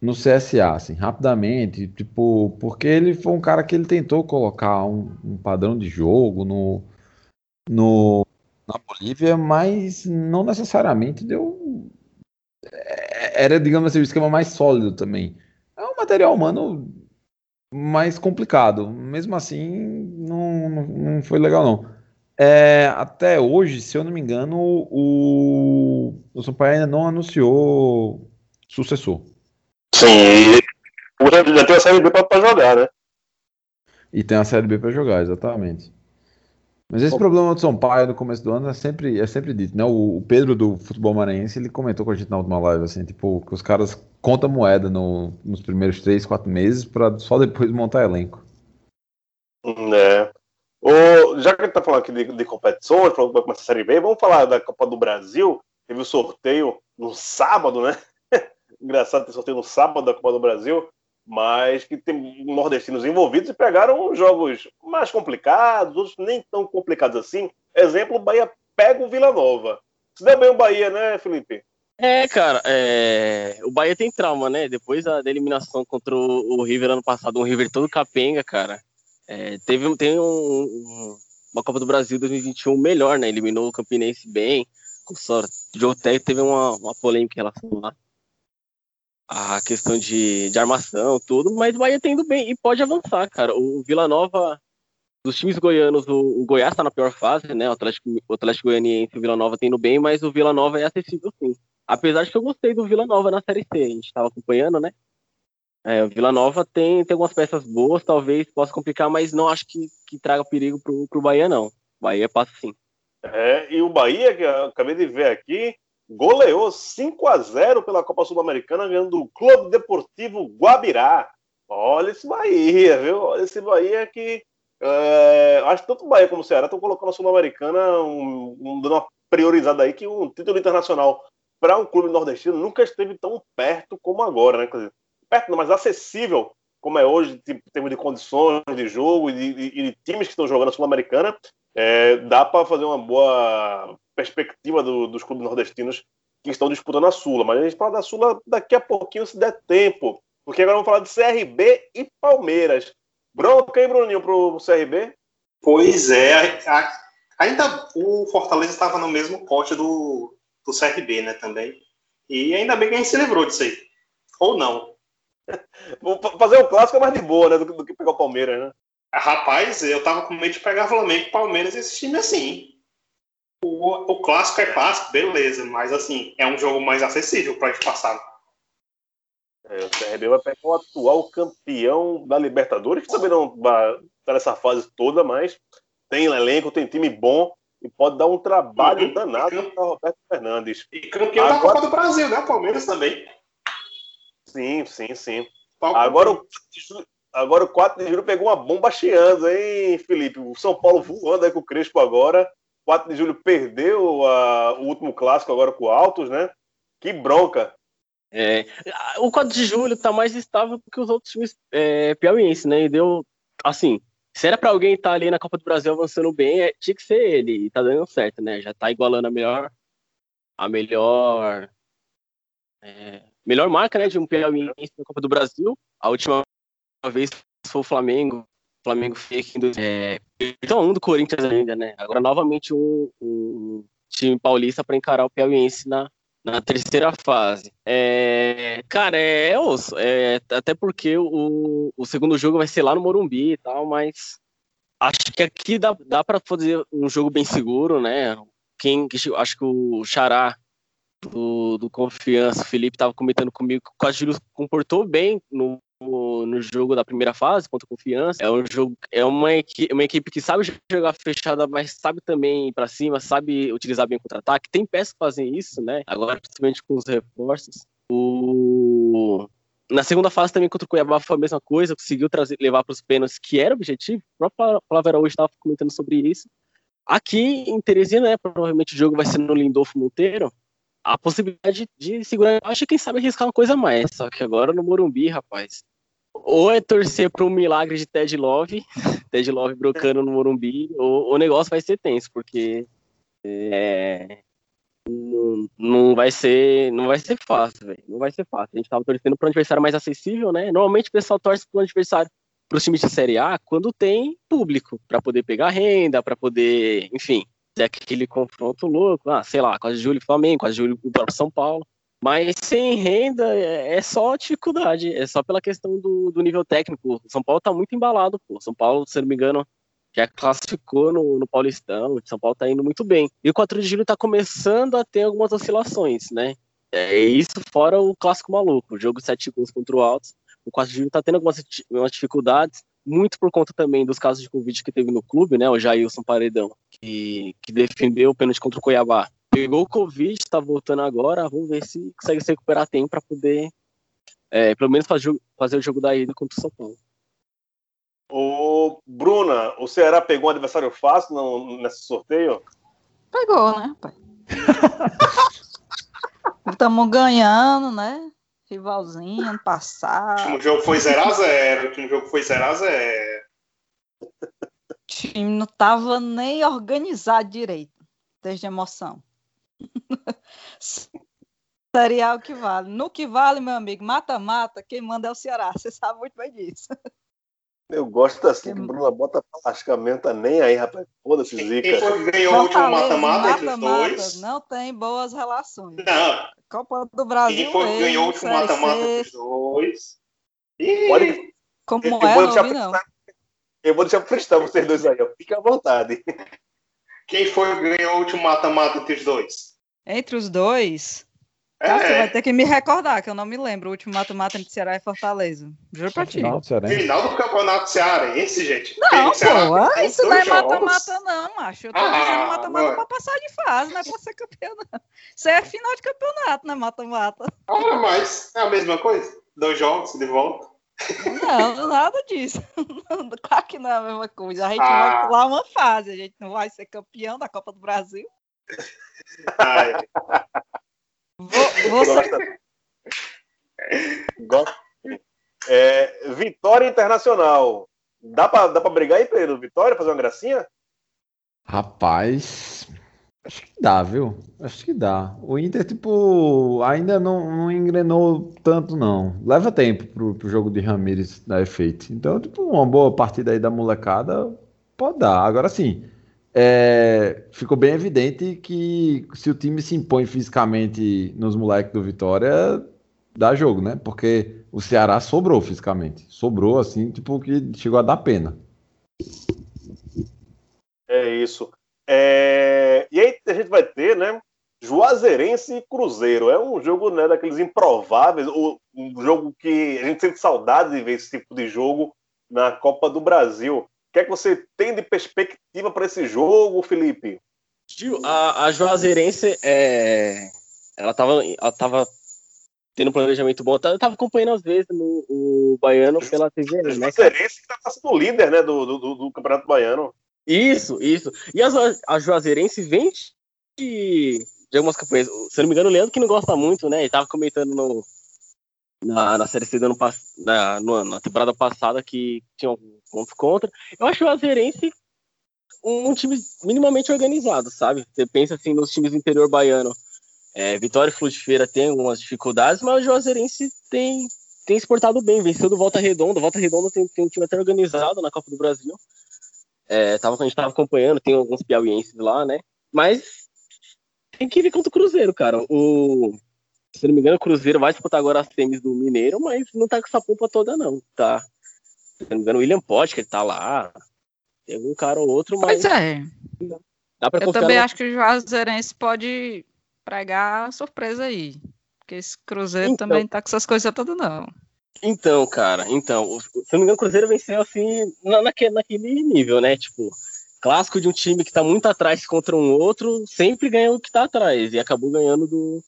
no CSA, assim, rapidamente, tipo, porque ele foi um cara que ele tentou colocar um, um padrão de jogo no, no, na Bolívia, mas não necessariamente deu. é- Era, digamos assim, o esquema mais sólido também. É um material humano mais complicado. Mesmo assim, não, não, foi legal, não. É, até hoje, se eu não me engano, o, o Sampaio ainda não anunciou sucessor. Sim. O já tem a série B pra jogar, né? E tem a Série B para jogar, exatamente. Mas esse problema do Sampaio no começo do ano é sempre, é sempre dito, né? O, o Pedro do Futebol Maranhense, ele comentou com a gente na última live, assim, tipo, que os caras contam moeda no- nos primeiros três, quatro meses para só depois montar elenco. É. O, já que a gente tá falando aqui de, de competições, falando que vai começar a Série B, vamos falar da Copa do Brasil. Teve o sorteio no sábado, né? Engraçado ter sorteio no sábado da Copa do Brasil, mas que tem nordestinos envolvidos e pegaram jogos mais complicados, outros nem tão complicados assim. Exemplo, o Bahia pega o Vila Nova. Se der bem o Bahia, né, Felipe? É, cara, é, o Bahia tem trauma, né? Depois da, eliminação contra o, River ano passado, um River todo capenga, cara. É, teve tem um- um- uma Copa do Brasil 2021 melhor, né? Eliminou o Campinense bem, com sorte. O técnico teve uma, uma polêmica em relação lá. A questão de, de armação, tudo, mas o Bahia tem indo bem e pode avançar, cara. O Vila Nova, dos times goianos, o, o Goiás tá na pior fase, né? O Atlético, o Atlético Goianiense e o Vila Nova tem indo bem, mas o Vila Nova é acessível sim. Apesar de que eu gostei do Vila Nova na Série C, a gente estava acompanhando, né? É, o Vila Nova tem, tem algumas peças boas, talvez possa complicar, mas não acho que, que traga perigo pro, pro Bahia, não. O Bahia passa sim. É, e o Bahia, que eu acabei de ver aqui, goleou 5 a 0 pela Copa Sul-Americana, ganhando do Clube Deportivo Guabirá. Olha esse Bahia, viu? Olha esse Bahia que. é, acho que tanto o Bahia como o Ceará estão colocando a Sul-Americana, um, um- dando uma priorizada aí, que um título internacional para um clube nordestino nunca esteve tão perto como agora, né? Dizer, perto não, mas acessível como é hoje, tipo, em termos de condições de jogo e de, de- de times que estão jogando a Sul-Americana, é, dá para fazer uma boa perspectiva do- dos clubes nordestinos que estão disputando a Sula. Mas a gente fala da Sula daqui a pouquinho, se der tempo. Porque agora vamos falar de CRB e Palmeiras. Bronca, hein, Bruninho, pro CRB? Pois é, ainda o Fortaleza estava no mesmo pote do, do CRB, né, também. E ainda bem que a gente se livrou disso aí. Ou não. Fazer o clássico é mais de boa, né? Do, que- do que pegar o Palmeiras, né? Rapaz, eu tava com medo de pegar Flamengo, Palmeiras e esse time assim. O, o clássico é clássico, beleza, mas assim, é um jogo mais acessível pra gente passar. É, o CRB vai pegar o atual campeão da Libertadores, que também não vai estar nessa fase toda, mas tem elenco, tem time bom e pode dar um trabalho Uhum. danado para Roberto Fernandes. E campeão da Agora- Copa do Brasil, né? O Palmeiras também. Sim, sim, sim. Agora o, 4 de julho- agora o 4 de julho pegou uma bomba chiando, hein, Felipe? O São Paulo voando aí com o Crespo agora. 4 de julho perdeu a- o último clássico agora com o Altos, né? Que bronca. É, o 4 de julho tá mais estável que os outros times é, né? E deu, assim, se era pra alguém estar ali na Copa do Brasil avançando bem, é, tinha que ser ele. E tá dando certo, né? Já tá igualando a melhor, a melhor, é, melhor marca, né, de um piauiense na Copa do Brasil. A última vez foi o Flamengo. Flamengo aqui em é, então um do Corinthians ainda, né? Agora novamente um, um time paulista para encarar o piauiense na na terceira fase. É, cara, é, é. É, até porque o, o segundo jogo vai ser lá no Morumbi e tal, mas acho que aqui dá, dá para fazer um jogo bem seguro, né? Quem, acho que o Xará do, do Confiança, o Felipe estava comentando comigo que o Quadrilho comportou bem no, no, jogo da primeira fase contra Confiança. É um jogo, é uma, equi, uma equipe que sabe jogar fechada, mas sabe também ir para cima, sabe utilizar bem o contra-ataque. Tem peças que fazem isso, né? Agora, principalmente com os reforços. O... Na segunda fase também contra o Cuiabá foi a mesma coisa, conseguiu trazer, levar para os pênaltis, que era o objetivo. O próprio Flávio Araújo estava comentando sobre isso. Aqui em Teresina, né, provavelmente o jogo vai ser no Lindolfo Monteiro. A possibilidade de segurar, acho que quem sabe arriscar uma coisa a mais. Só que agora no Morumbi, rapaz. Ou é torcer para um milagre de Ted Love, Ted Love brocando no Morumbi, ou o negócio vai ser tenso, porque é, não, não vai ser não vai ser fácil. Não vai ser fácil. A gente tava torcendo para um adversário mais acessível, né? Normalmente o pessoal torce para um adversário para os times de Série A quando tem público, para poder pegar renda, para poder, enfim, ter aquele confronto louco, ah, sei lá, quase Júlio Flamengo, quase Júlio o próprio São Paulo. Mas sem renda é, é só dificuldade, é só pela questão do, do nível técnico. O São Paulo tá muito embalado, pô. São Paulo, se não me engano, já classificou no, no Paulistão, São Paulo tá indo muito bem. E o 4 de julho tá começando a ter algumas oscilações, né? É isso fora o clássico maluco, o jogo 7 gols contra o Altos. O 4 de julho tá tendo algumas, algumas dificuldades, muito por conta também dos casos de Covid que teve no clube, né? O Jailson Paredão, que, que defendeu o pênalti contra o Cuiabá. Pegou o Covid, tá voltando agora, vamos ver se consegue se recuperar tempo para poder, é, pelo menos, fazer, fazer o jogo da ida contra o São Paulo. Ô, Bruna, o Ceará pegou um adversário fácil no, nesse sorteio? Pegou, né, pai? Estamos ganhando, né? Rivalzinho, ano O passado. último jogo foi 0x0. O último jogo foi 0x0. O time não tava nem organizado direito, desde a emoção. Seria o que vale. No que vale, meu amigo, mata-mata, quem manda é o Ceará. Você sabe muito bem disso. Eu gosto assim que Bruna bota lascamento, tá nem aí, rapaz. Foda-se, Quem Zica. foi que ganhou o último mata-mata entre os dois? Não tem boas relações. Não, Copa do Brasil. quem foi ganhou o último mata-mata entre os dois? Pode- Como Eu é, vou não não. Eu vou deixar fristar vocês dois aí, ó. Fique à vontade. Quem foi que ganhou o último mata-mata entre os dois? Entre os dois, cara, você vai É, ter que me recordar, que eu não me lembro. O último mata-mata entre Ceará e Fortaleza. Juro pra ti. Final do Cearense. final do Campeonato Cearense, gente. Não, Ceará pô, isso não é mata-mata, não, macho. Eu tô Ah, dizendo mata-mata pra passar de fase, não é pra ser campeão, não. Isso é final de campeonato, não é mata-mata. Ora, mas é a mesma coisa. Dois jogos de volta. Não, nada disso. Claro que não é a mesma coisa. A gente Ah. vai pular uma fase, a gente não vai ser campeão da Copa do Brasil. Ai, Vo- Você, Gosta. Gosta. É, Vitória Internacional. Dá pra, dá pra brigar aí, Pedro? Vitória, fazer uma gracinha? Rapaz, acho que dá, viu? Acho que dá. O Inter, tipo, ainda não, não engrenou tanto, não. Leva tempo pro, pro jogo de Ramires dar efeito. Então, tipo, uma boa partida aí da molecada pode dar. Agora sim, é, ficou bem evidente que se o time se impõe fisicamente nos moleques do Vitória, dá jogo, né? Porque o Ceará sobrou fisicamente. Sobrou, assim, tipo, que chegou a dar pena. É isso. É, E aí a gente vai ter, né? Juazeirense e Cruzeiro. É um jogo né, daqueles improváveis, um jogo que a gente sente saudade de ver esse tipo de jogo na Copa do Brasil. O que é que você tem de perspectiva para esse jogo, Felipe? Gil, a, a Juazeirense, é, ela, tava, ela tava tendo um planejamento bom. Eu tava acompanhando às vezes no, o Baiano pela TV, né? cara? Juazeirense que está sendo líder né, do, do, do- Campeonato Baiano. Isso, isso. E a, a Juazeirense vem de, de algumas campanhas. Se eu não me engano, o Leandro que não gosta muito, né? Ele tava comentando no, na, na Série C do ano na, na temporada passada que tinha alguns pontos contra. Eu acho o Juazeirense um, time minimamente organizado, sabe? Você pensa assim nos times do interior baiano. É, Vitória e Flu de Feira tem algumas dificuldades, mas o Juazeirense tem, tem portado bem. Venceu do Volta Redonda. Volta Redonda tem, tem um time até organizado na Copa do Brasil. É, tava, a gente tava acompanhando, tem alguns piauienses lá, né? Mas tem que ver contra o Cruzeiro, cara. O, se não me engano, o Cruzeiro vai disputar agora as semis do Mineiro, mas não tá com essa pompa toda, não. Tá. Se não me engano, o William ele tá lá. Tem algum cara ou outro, mas pois é. dá pra Eu também no- acho que o Juazeirense pode pregar surpresa aí. Porque esse Cruzeiro Então. também tá com essas coisas todas, não. Então, cara, então, se não me engano, o Cruzeiro venceu assim, na, naquele, naquele nível, né? Tipo, clássico de um time que tá muito atrás contra um outro, sempre ganha o que tá atrás. E acabou ganhando do,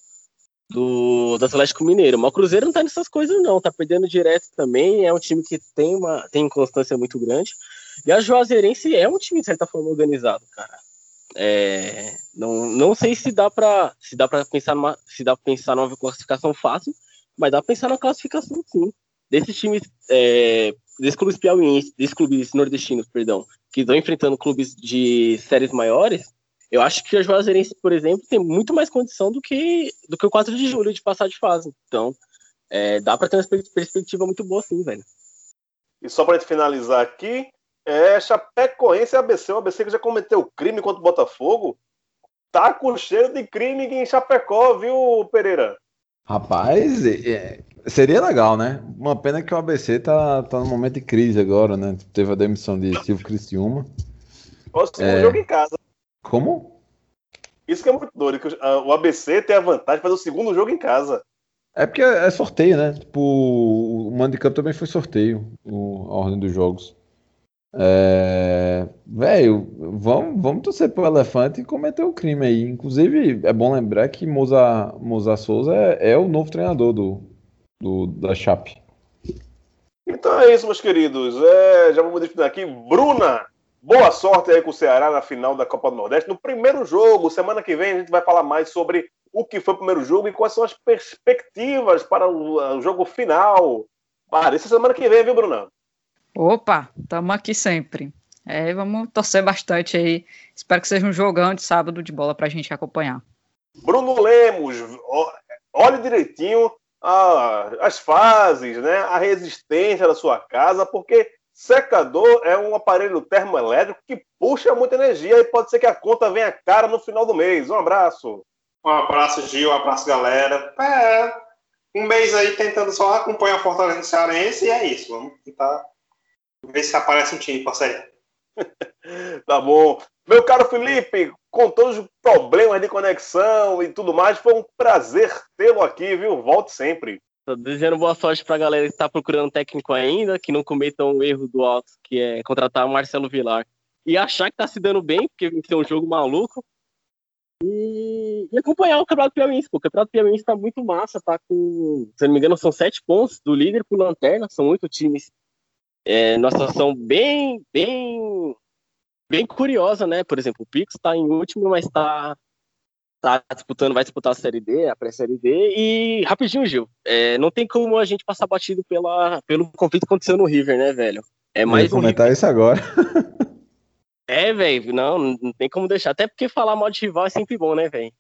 do, do Atlético Mineiro. Mas o Cruzeiro não tá nessas coisas, não. Tá perdendo direto também. É um time que tem uma tem constância muito grande. E a Juazeirense é um time, de certa forma, organizado, cara. É, não, não sei se dá pra se dá para pensar numa se dá pra pensar numa classificação fácil, mas dá pra pensar na classificação sim. Desses times, é, desses clubes piauienses, desses clubes nordestinos, perdão, que estão enfrentando clubes de séries maiores, eu acho que a Juazeirense, por exemplo, tem muito mais condição do que do que o 4 de julho de passar de fase. Então, é, dá pra ter uma perspe- perspectiva muito boa sim, velho. E só para gente finalizar aqui, é Chapecoense e ABC. O ABC que já cometeu crime contra o Botafogo. Tá com cheiro de crime em Chapecó, viu, Pereira? Rapaz, é- é- seria legal, né? Uma pena que o ABC tá, tá num momento de crise agora, né? Teve a demissão de Silvio Criciúma. Ó, O segundo É. jogo em casa. Como? Isso que é muito doido, que o- ABC tem a vantagem de fazer o segundo jogo em casa. É porque é sorteio, né? Tipo, o mando de campo também foi sorteio, o- a ordem dos jogos. É... Velho, vamos, vamos torcer pro Elefante e cometer o crime aí. Inclusive, é bom lembrar que Moza, Moza Souza é, é o novo treinador do, do, da Chape. Então é isso, meus queridos. É, já vamos despedir aqui. Bruna, boa sorte aí com o Ceará na final da Copa do Nordeste. No primeiro jogo, semana que vem, a gente vai falar mais sobre o que foi o primeiro jogo e quais são as perspectivas para o, o jogo final. Para essa semana que vem, viu, Bruna? Opa, estamos aqui sempre. É, vamos torcer bastante aí. Espero que seja um jogão de sábado de bola pra gente acompanhar. Bruno Lemos, olhe direitinho a- as fases, né, a resistência da sua casa, porque secador é um aparelho termoelétrico que puxa muita energia e pode ser que a conta venha cara no final do mês. Um abraço. Um abraço, Gil, um abraço, galera. É, um mês aí tentando só acompanhar a Fortaleza Cearense e é isso. Vamos tentar ver se aparece um time pra sair. Tá bom. Meu caro Felipe, com todos os problemas de conexão e tudo mais, foi um prazer tê-lo aqui, viu? Volte sempre. Tô desejando boa sorte pra galera que tá procurando técnico ainda, que não cometam o erro do alto, que é contratar o Marcelo Vilar. E achar que tá se dando bem, porque venceu um jogo maluco. E, e, acompanhar o Campeonato Piauiense. Pô. O Campeonato Piauiense tá muito massa, tá com, se não me engano, são sete pontos do líder pro Lanterna, são oito times é, numa situação bem, bem, bem curiosa, né? Por exemplo, o Pix está em último, mas está tá disputando, vai disputar a Série D, a pré-Série D. E rapidinho, Gil, é, não tem como a gente passar batido pela, pelo conflito que aconteceu no River, né, velho? É mais Eu um comentar isso agora. É, velho, não, não tem como deixar. Até porque falar mal de rival é sempre bom, né, velho?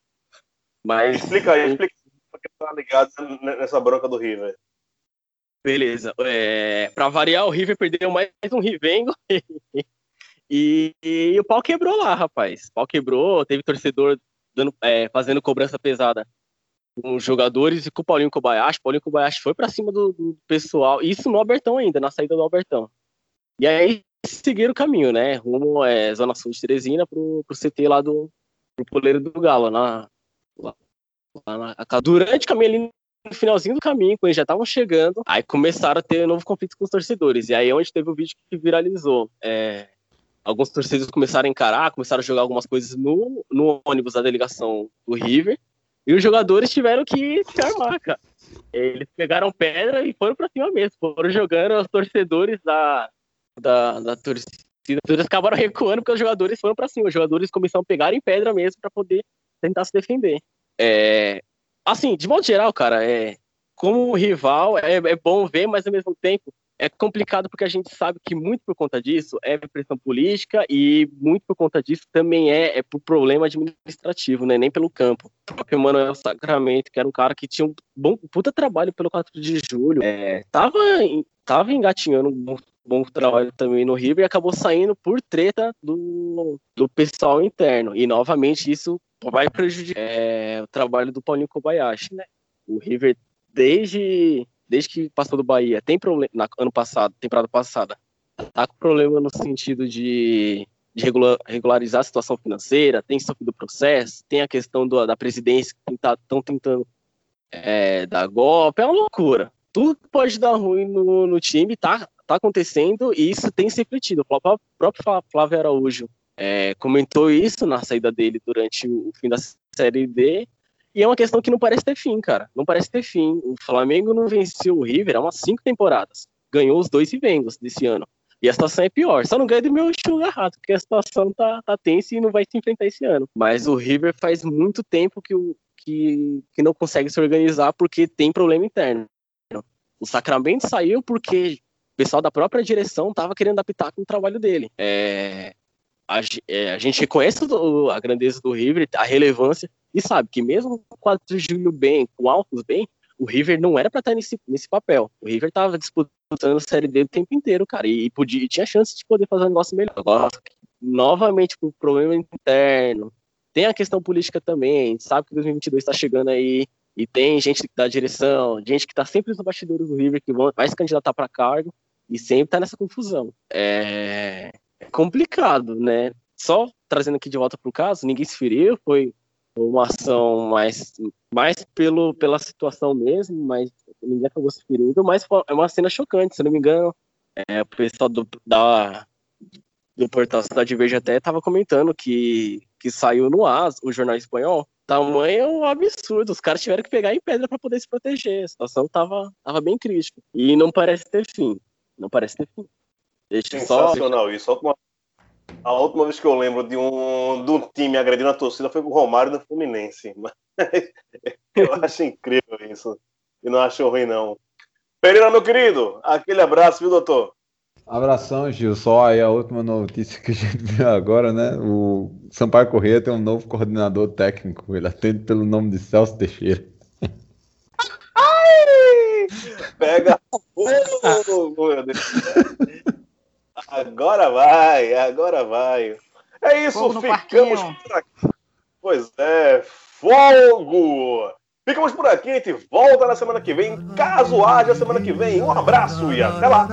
Mas. Explica aí, explica pra quem tá ligado nessa bronca do River. Beleza. É, pra variar, o River perdeu mais um Rivengo. e, e o pau quebrou lá, rapaz. O pau quebrou, teve torcedor dando, é, fazendo cobrança pesada com os jogadores e com o Paulinho Kobayashi. Paulinho Kobayashi foi pra cima do, do pessoal. Isso no Albertão ainda, na saída do Albertão. E aí seguiram o caminho, né? Rumo é, Zona Sul de Teresina pro, pro CT lá do pro Poleiro do Galo, na, lá, lá na, durante o caminho ali no finalzinho do caminho, quando eles já estavam chegando, aí começaram a ter um novo conflito com os torcedores. E aí é onde teve o vídeo que viralizou. É, alguns torcedores começaram a encarar, começaram a jogar algumas coisas no, no ônibus da delegação do River. E os jogadores tiveram que se armar, cara. Eles pegaram pedra e foram pra cima mesmo. Foram jogando os torcedores da, da, da torcida. Acabaram recuando porque os jogadores foram pra cima. Os jogadores começaram a pegar em pedra mesmo pra poder tentar se defender. É, assim, de modo geral, cara, é, como rival é, é bom ver, mas ao mesmo tempo é complicado porque a gente sabe que muito por conta disso é pressão política e muito por conta disso também é, é por problema administrativo, né? Nem pelo campo. O próprio Manuel Sacramento, que era um cara que tinha um bom puta trabalho pelo 4 de julho, é, tava, tava engatinhando um bom, trabalho também no River e acabou saindo por treta do, do pessoal interno. E novamente isso vai prejudicar é, o trabalho do Paulinho Kobayashi, né? O River, desde desde que passou do Bahia, tem problema, na, ano passado, temporada passada, tá com problema no sentido de, de regular, regularizar a situação financeira, tem sofrido processo, tem a questão do, da presidência que estão tá, tentando é, dar golpe, é uma loucura. Tudo pode dar ruim no, no time, tá, tá acontecendo e isso tem se refletido. O próprio Flávio Araújo é, comentou isso na saída dele durante o fim da Série D e é uma questão que não parece ter fim, cara. Não parece ter fim. O Flamengo não venceu o River há umas cinco temporadas. Ganhou os dois Rivengos desse ano. E a situação é pior. Só não ganha do meu enxuga rato, porque a situação tá, tá tensa e não vai se enfrentar esse ano. Mas o River faz muito tempo que, o, que, que não consegue se organizar porque tem problema interno. O Sacramento saiu porque o pessoal da própria direção tava querendo adaptar com o trabalho dele. É, a, é, a, gente reconhece a grandeza do River, a relevância, e sabe que mesmo com o 4 de julho bem, com Altos bem, o River não era para estar nesse, nesse papel. O River estava disputando a Série D o tempo inteiro, cara, e, podia, e tinha chance de poder fazer um negócio melhor. Agora, novamente, com problema interno, tem a questão política também, sabe que 2022 está chegando aí, e tem gente da direção, gente que está sempre nos bastidores do River, que vão, vai se candidatar para cargo, e sempre está nessa confusão. É, é complicado, né? Só trazendo aqui de volta para o caso, ninguém se feriu, foi uma ação mais, mais pelo, pela situação mesmo, mas ninguém acabou se ferindo, mas é uma cena chocante, se não me engano, é, o pessoal do, da, do portal Cidade Verde até estava comentando que, que saiu no AS, o jornal espanhol, tamanho é absurdo, os caras tiveram que pegar em pedra para poder se proteger, a situação tava, tava bem crítica, e não parece ter fim, não parece ter fim. Deixa Sensacional só... isso, só uma a última vez que eu lembro de um, de um time agredindo a torcida foi com o Romário no Fluminense. eu acho incrível isso. E não acho ruim, não. Pereira, meu querido, aquele abraço, viu, doutor? Abração, Gil. Só aí a última notícia que a gente viu agora, né? O Sampaio Corrêa tem um novo coordenador técnico. Ele atende pelo nome de Celso Teixeira. Ai! Pega fogo, meu Deus. Agora vai, agora vai. É isso, ficamos por aqui. Pois é, fogo! Ficamos por aqui, a gente volta na semana que vem, caso haja semana que vem. Um abraço e até lá!